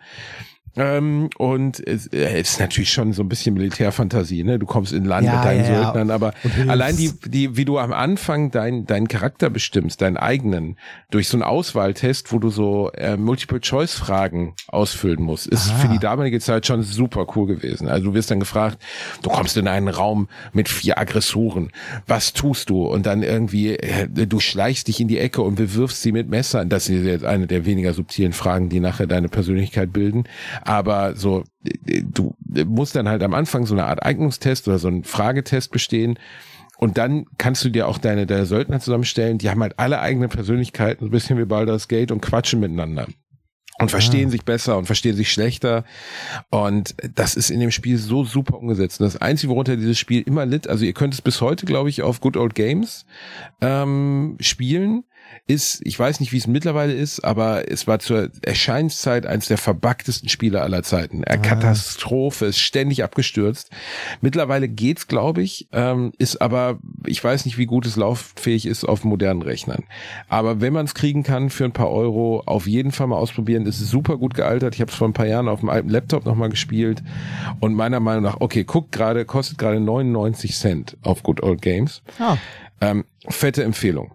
Ähm, und es, äh, ist natürlich schon so ein bisschen Militärfantasie, ne? Du kommst in Land Ja, mit deinen ja. Söldnern, aber allein die, die, wie du am Anfang deinen deinen Charakter bestimmst, deinen eigenen, durch so einen Auswahltest, wo du so äh, Multiple-Choice-Fragen ausfüllen musst, ist Ah. für die damalige Zeit schon super cool gewesen. Also du wirst dann gefragt, du kommst in einen Raum mit vier Aggressoren, was tust du? Und dann irgendwie, äh, du schleichst dich in die Ecke und bewirfst sie mit Messern. Das ist jetzt eine der weniger subtilen Fragen, die nachher deine Persönlichkeit bilden. Aber so, du musst dann halt am Anfang so eine Art Eignungstest oder so einen Fragetest bestehen. Und dann kannst du dir auch deine, deine Söldner zusammenstellen. Die haben halt alle eigene Persönlichkeiten, so ein bisschen wie Baldur's Gate und quatschen miteinander. Und verstehen sich besser und verstehen sich schlechter. Und das ist in dem Spiel so super umgesetzt. Und das Einzige, worunter dieses Spiel immer litt, also ihr könnt es bis heute, glaube ich, auf Good Old Games ähm, spielen, ist, ich weiß nicht, wie es mittlerweile ist, aber es war zur Erscheinungszeit eines der verbuggtesten Spiele aller Zeiten. Eine Katastrophe, ist ständig abgestürzt. Mittlerweile geht's, glaube ich, ähm, ist aber, ich weiß nicht, wie gut es lauffähig ist auf modernen Rechnern. Aber wenn man es kriegen kann für ein paar Euro, auf jeden Fall mal ausprobieren. Es ist super gut gealtert. Ich habe es vor ein paar Jahren auf dem alten Laptop nochmal gespielt. Und meiner Meinung nach, okay, guckt gerade, kostet gerade 99 Cent auf Good Old Games. Ah, Ähm, fette Empfehlung.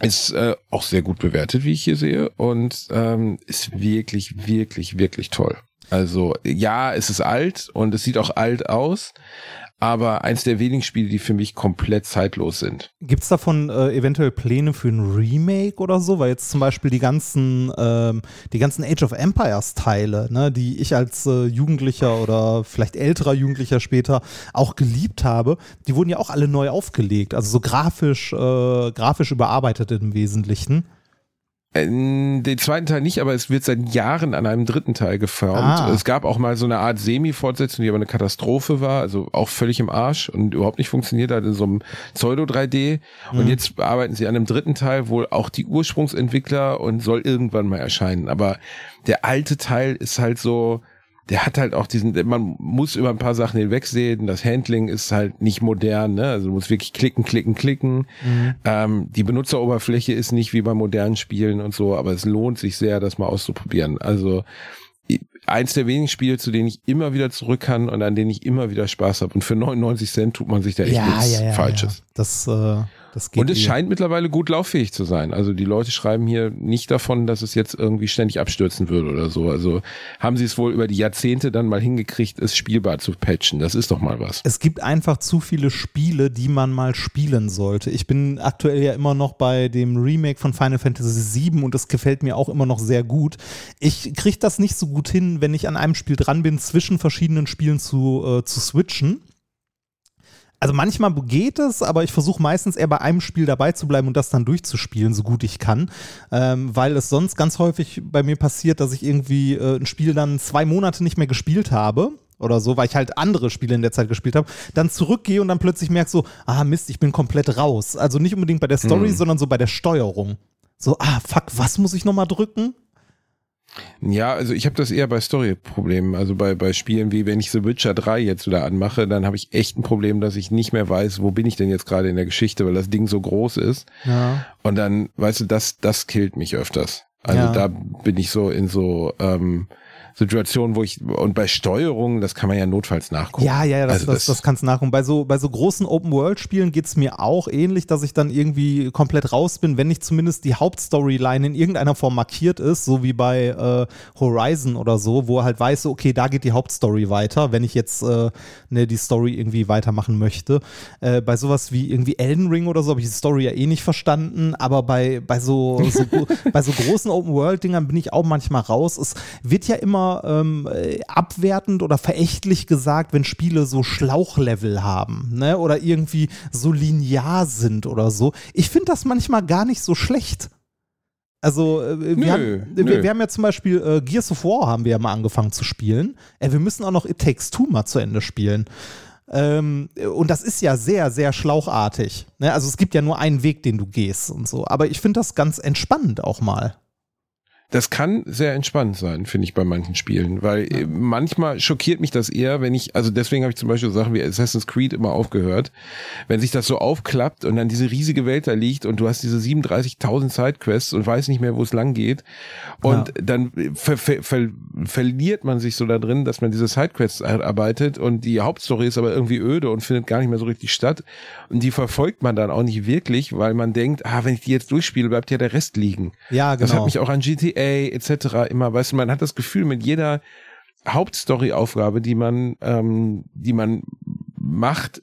Ist äh, auch sehr gut bewertet, wie ich hier sehe, und ähm, ist wirklich, wirklich, wirklich toll. Also ja, es ist alt und es sieht auch alt aus, aber eins der wenigen Spiele, die für mich komplett zeitlos sind. Gibt es davon äh, eventuell Pläne für ein Remake oder so? Weil jetzt zum Beispiel die ganzen, ähm, die ganzen Age of Empires Teile, ne, die ich als äh, Jugendlicher oder vielleicht älterer Jugendlicher später auch geliebt habe, die wurden ja auch alle neu aufgelegt. Also so grafisch, äh, grafisch überarbeitet im Wesentlichen. Äh, Den zweiten Teil nicht, aber es wird seit Jahren an einem dritten Teil geformt. Ah. Es gab auch mal so eine Art Semi-Fortsetzung, die aber eine Katastrophe war, also auch völlig im Arsch und überhaupt nicht funktioniert hat in so einem Pseudo-3D. Und jetzt arbeiten sie an einem dritten Teil, wohl auch die Ursprungsentwickler und soll irgendwann mal erscheinen. Aber der alte Teil ist halt so, der hat halt auch diesen, man muss über ein paar Sachen hinwegsehen. Das Handling ist halt nicht modern, ne? Also du musst wirklich klicken, klicken, klicken. Ähm, die Benutzeroberfläche ist nicht wie bei modernen Spielen und so, aber es lohnt sich sehr, das mal auszuprobieren. Also eins der wenigen Spiele, zu denen ich immer wieder zurück kann und an denen ich immer wieder Spaß habe. Und für 99 Cent tut man sich da echt nichts Falsches. Ja. Das, äh, das geht Und es eh. scheint mittlerweile gut lauffähig zu sein. Also die Leute schreiben hier nicht davon, dass es jetzt irgendwie ständig abstürzen würde oder so. Also haben sie es wohl über die Jahrzehnte dann mal hingekriegt, es spielbar zu patchen. Das ist doch mal was. Es gibt einfach zu viele Spiele, die man mal spielen sollte. Ich bin aktuell ja immer noch bei dem Remake von Final Fantasy VII und es gefällt mir auch immer noch sehr gut. Ich kriege das nicht so gut hin, wenn ich an einem Spiel dran bin, zwischen verschiedenen Spielen zu, äh, zu switchen. Also manchmal geht es, aber ich versuche meistens eher bei einem Spiel dabei zu bleiben und das dann durchzuspielen, so gut ich kann. Ähm, weil es sonst ganz häufig bei mir passiert, dass ich irgendwie äh, ein Spiel dann zwei Monate nicht mehr gespielt habe oder so, weil ich halt andere Spiele in der Zeit gespielt habe, dann zurückgehe und dann plötzlich merke so, ah Mist, ich bin komplett raus. Also nicht unbedingt bei der Story, sondern so bei der Steuerung. So, ah fuck, was muss ich nochmal drücken? Ja, also ich habe das eher bei Story-Problemen. Also bei, bei Spielen wie wenn ich The Witcher 3 jetzt wieder anmache, dann habe ich echt ein Problem, dass ich nicht mehr weiß, wo bin ich denn jetzt gerade in der Geschichte, weil das Ding so groß ist. Ja. Und dann, weißt du, das, das killt mich öfters. Also Ja. da bin ich so in so ähm, Situationen, wo ich und bei Steuerungen, das kann man ja notfalls nachgucken. Ja, ja, ja, das, Also das, das kannst du nachgucken. Bei so, bei so großen Open-World-Spielen geht's mir auch ähnlich, dass ich dann irgendwie komplett raus bin, wenn nicht zumindest die Hauptstoryline in irgendeiner Form markiert ist, so wie bei äh, Horizon oder so, wo halt weiß, okay, da geht die Hauptstory weiter, wenn ich jetzt äh, ne, die Story irgendwie weitermachen möchte. Äh, bei sowas wie irgendwie Elden Ring oder so habe ich die Story ja eh nicht verstanden, aber bei, bei so, so, <laughs> bei so großen Open-World-Dingern bin ich auch manchmal raus. Es wird ja immer ähm, äh, abwertend oder verächtlich gesagt, wenn Spiele so Schlauchlevel haben, ne? Oder irgendwie so linear sind oder so. Ich finde das manchmal gar nicht so schlecht. Also, äh, wir, Nö, haben, nö. wir, wir haben ja zum Beispiel äh, Gears of War haben wir ja mal angefangen zu spielen. Äh, wir müssen auch noch It Takes Two mal zu Ende spielen. Ähm, und das ist ja sehr, sehr schlauchartig. Ne? Also es gibt ja nur einen Weg, den du gehst und so. Aber ich finde das ganz entspannend auch mal. Das kann sehr entspannt sein, finde ich, bei manchen Spielen, weil äh, manchmal schockiert mich das eher, wenn ich, also deswegen habe ich zum Beispiel Sachen wie Assassin's Creed immer aufgehört, wenn sich das so aufklappt und dann diese riesige Welt da liegt und du hast diese 37.000 Sidequests und weiß nicht mehr, wo es lang geht und dann ver ver ver verliert man sich so da drin, dass man diese Sidequests arbeitet und die Hauptstory ist aber irgendwie öde und findet gar nicht mehr so richtig statt und die verfolgt man dann auch nicht wirklich, weil man denkt, ah, wenn ich die jetzt durchspiele, bleibt ja der Rest liegen. Ja, Das genau. hat mich auch an GTA etc. immer, weißt du, man hat das Gefühl, mit jeder Hauptstory-Aufgabe, die man, ähm, die man macht,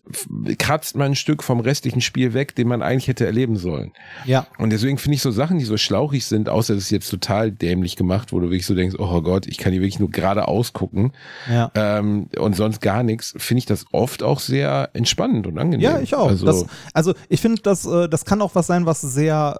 kratzt man ein Stück vom restlichen Spiel weg, den man eigentlich hätte erleben sollen. ja. Und deswegen finde ich so Sachen, die so schlauchig sind, außer dass es jetzt total dämlich gemacht, wo du wirklich so denkst, oh Gott, ich kann hier wirklich nur geradeaus gucken Ja. ähm, und sonst gar nichts, finde ich das oft auch sehr entspannend und angenehm. Ja, ich auch. Also, das, also ich finde, das, äh, das kann auch was sein, was sehr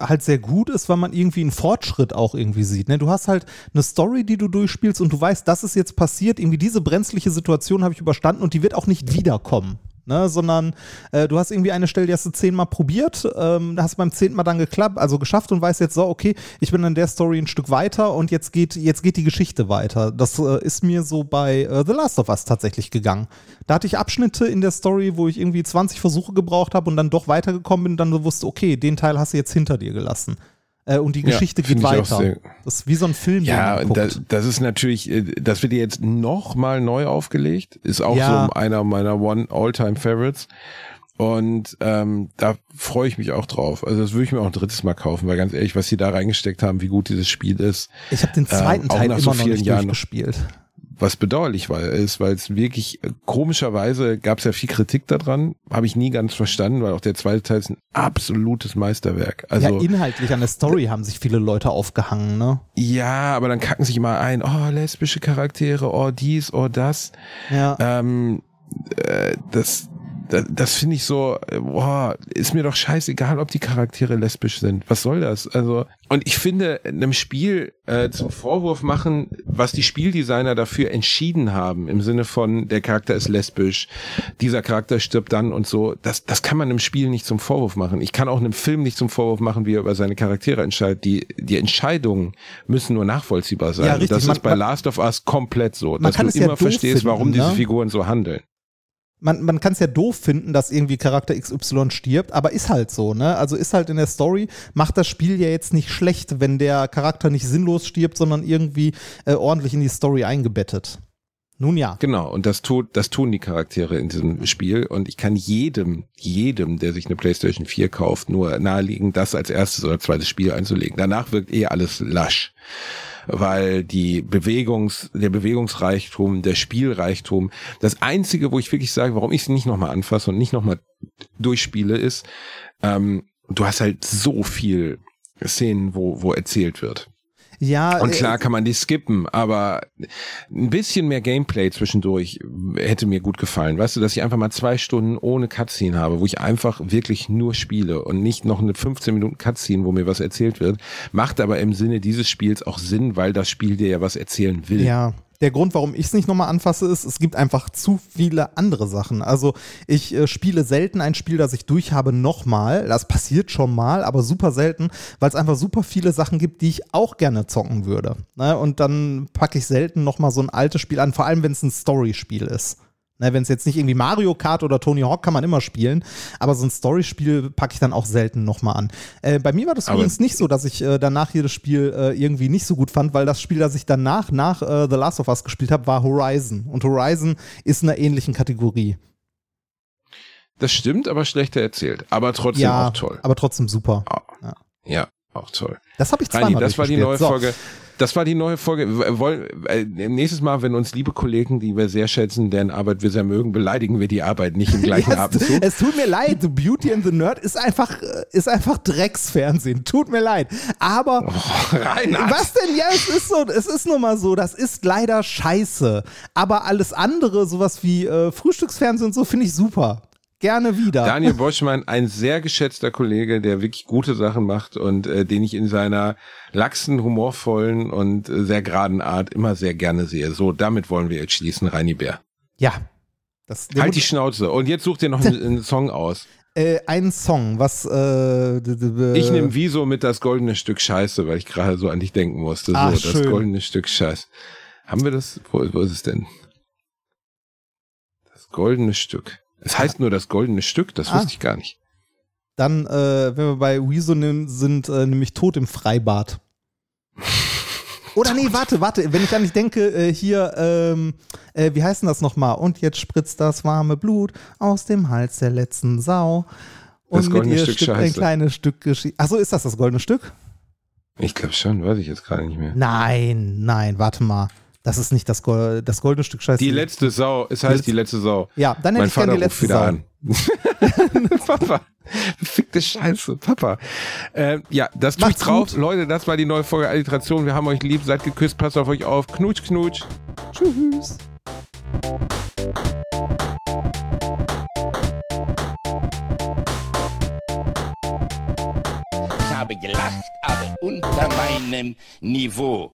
äh, halt sehr gut ist, weil man irgendwie einen Fortschritt auch irgendwie sieht. Ne? Du hast halt eine Story, die du durchspielst und du weißt, das ist jetzt passiert, irgendwie diese brenzliche Situation habe ich überstanden und die wird auch nicht wiederkommen. Ne, sondern äh, du hast irgendwie eine Stelle, die hast du zehnmal probiert, ähm, hast beim zehnten Mal dann geklappt, also geschafft und weißt jetzt so, okay, ich bin an der Story ein Stück weiter und jetzt geht, jetzt geht die Geschichte weiter. Das äh, ist mir so bei äh, The Last of Us tatsächlich gegangen. Da hatte ich Abschnitte in der Story, wo ich irgendwie 20 Versuche gebraucht habe und dann doch weitergekommen bin und dann so wusste, okay, den Teil hast du jetzt hinter dir gelassen. Äh, und die Ja, Geschichte geht ich auch weiter. Das ist wie so ein Film, Ja, das, das ist natürlich, äh, das wird jetzt noch mal neu aufgelegt. Ist auch Ja. so einer meiner One All-Time Favorites. Und ähm, da freue ich mich auch drauf. Also das würde ich mir auch ein drittes Mal kaufen, weil ganz ehrlich, was sie da reingesteckt haben, wie gut dieses Spiel ist, ich habe den zweiten ähm, Teil immer so noch nicht Jahren noch- durchgespielt. Was bedauerlich war, ist, weil es wirklich äh, komischerweise gab es ja viel Kritik daran, habe ich nie ganz verstanden, weil auch der zweite Teil ist ein absolutes Meisterwerk. Also ja, inhaltlich an der Story haben sich viele Leute aufgehangen, ne? ja, aber dann kacken sich immer ein, oh lesbische Charaktere, oh dies, oh das. Ja. ähm, äh, das, das, finde ich so, äh, boah, ist mir doch scheißegal, ob die Charaktere lesbisch sind. Was soll das? Also, und ich finde, einem Spiel äh, zum Vorwurf machen, was die Spieldesigner dafür entschieden haben, im Sinne von, der Charakter ist lesbisch, dieser Charakter stirbt dann und so, das, das kann man einem Spiel nicht zum Vorwurf machen. Ich kann auch einem Film nicht zum Vorwurf machen, wie er über seine Charaktere entscheidet. Die, die Entscheidungen müssen nur nachvollziehbar sein. Ja, richtig. Das Man- ist bei man- Last of Us komplett so, dass du ja immer doof verstehst, warum finden, diese ne? Figuren so handeln. Man, man kann es ja doof finden, dass irgendwie Charakter XY stirbt, aber ist halt so, ne? Also ist halt in der Story, macht das Spiel ja jetzt nicht schlecht, wenn der Charakter nicht sinnlos stirbt, sondern irgendwie äh, ordentlich in die Story eingebettet. Nun ja. Genau, und das tut, das tun die Charaktere in diesem Spiel. Und ich kann jedem, jedem, der sich eine PlayStation 4 kauft, nur nahelegen, das als erstes oder zweites Spiel einzulegen. Danach wirkt eh alles lasch. Weil die Bewegungs, der Bewegungsreichtum, der Spielreichtum, das einzige, wo ich wirklich sage, warum ich es nicht nochmal anfasse und nicht nochmal durchspiele, ist, ähm, du hast halt so viel Szenen, wo, wo erzählt wird. Ja, Und äh, klar kann man die skippen, aber ein bisschen mehr Gameplay zwischendurch hätte mir gut gefallen. Weißt du, dass ich einfach mal zwei Stunden ohne Cutscene habe, wo ich einfach wirklich nur spiele und nicht noch eine 15 Minuten Cutscene, wo mir was erzählt wird, macht aber im Sinne dieses Spiels auch Sinn, weil das Spiel dir ja was erzählen will. Ja, der Grund, warum ich es nicht nochmal anfasse, ist, es gibt einfach zu viele andere Sachen. Also ich äh, spiele selten ein Spiel, das ich durch habe, nochmal. Das passiert schon mal, aber super selten, weil es einfach super viele Sachen gibt, die ich auch gerne zocken würde. Ne? Und dann packe ich selten nochmal so ein altes Spiel an, vor allem wenn es ein Story-Spiel ist. Ne, Wenn es jetzt nicht irgendwie Mario Kart oder Tony Hawk kann man immer spielen, aber so ein Story-Spiel packe ich dann auch selten nochmal an. Äh, bei mir war das Aber- übrigens nicht so, dass ich äh, danach jedes Spiel äh, irgendwie nicht so gut fand, weil das Spiel, das ich danach nach äh, The Last of Us gespielt habe, war Horizon. Und Horizon ist in einer ähnlichen Kategorie. Das stimmt, aber schlechter erzählt. Aber trotzdem ja, auch toll. aber trotzdem super. Ja, auch toll. Das habe ich Reini, zweimal das war die neue So. Folge. Das war die neue Folge. Wollen, äh, nächstes Mal, wenn uns liebe Kollegen, die wir sehr schätzen, deren Arbeit wir sehr mögen, beleidigen wir die Arbeit nicht im gleichen <laughs> Ja, Atemzug. es, tut mir leid, The Beauty and the Nerd ist einfach, äh, ist einfach Drecksfernsehen. Tut mir leid. Aber Reinhard. was denn? Ja, es ist so, es ist nun mal so, das ist leider scheiße. Aber alles andere, sowas wie äh, Frühstücksfernsehen und so, finde ich super. Gerne wieder. Daniel Boschmann, ein sehr geschätzter Kollege, der wirklich gute Sachen macht und äh, den ich in seiner laxen, humorvollen und äh, sehr geraden Art immer sehr gerne sehe. So, damit wollen wir jetzt schließen, Reini Bär. ja. Das, Halt die Schnauze. Und jetzt such dir noch einen, einen Song aus. <laughs> äh, einen Song, was äh, Ich nehme Wieso mit das goldene Stück Scheiße, weil ich gerade so an dich denken musste. So, Ach, das schön. goldene Stück Scheiße. Haben wir das? Wo, wo ist es denn? Das goldene Stück. Es heißt nur das goldene Stück, das Ah. wusste ich gar nicht. Dann, äh, wenn wir bei Wieso nehmen, sind, äh, nämlich Tod im Freibad. <laughs> Oder nee, warte, warte, wenn ich an dich denke, äh, hier, ähm, äh, wie heißt denn das nochmal? Und jetzt spritzt das warme Blut aus dem Hals der letzten Sau. Und Das mit goldene ihr Stück stimmt ein Scheiße. kleines Stück Geschichte. Achso, ist das das goldene Stück? Ich glaube schon, weiß ich jetzt gerade nicht mehr. Nein, nein, warte mal. Das ist nicht das, Gol das goldene Stück Scheiße. Die letzte Sau, es heißt die letzte Sau. Ja, dann hätte mein ich gerne Vater die ruft letzte wieder Sau. an. <laughs> Papa, fickte Scheiße, Papa. Äh, ja, das tut Macht's drauf. gut. Leute, das war die neue Folge Alliteration. Wir haben euch lieb, seid geküsst, passt auf euch auf. Knutsch, knutsch. Tschüss. Ich habe gelacht, aber unter meinem Niveau.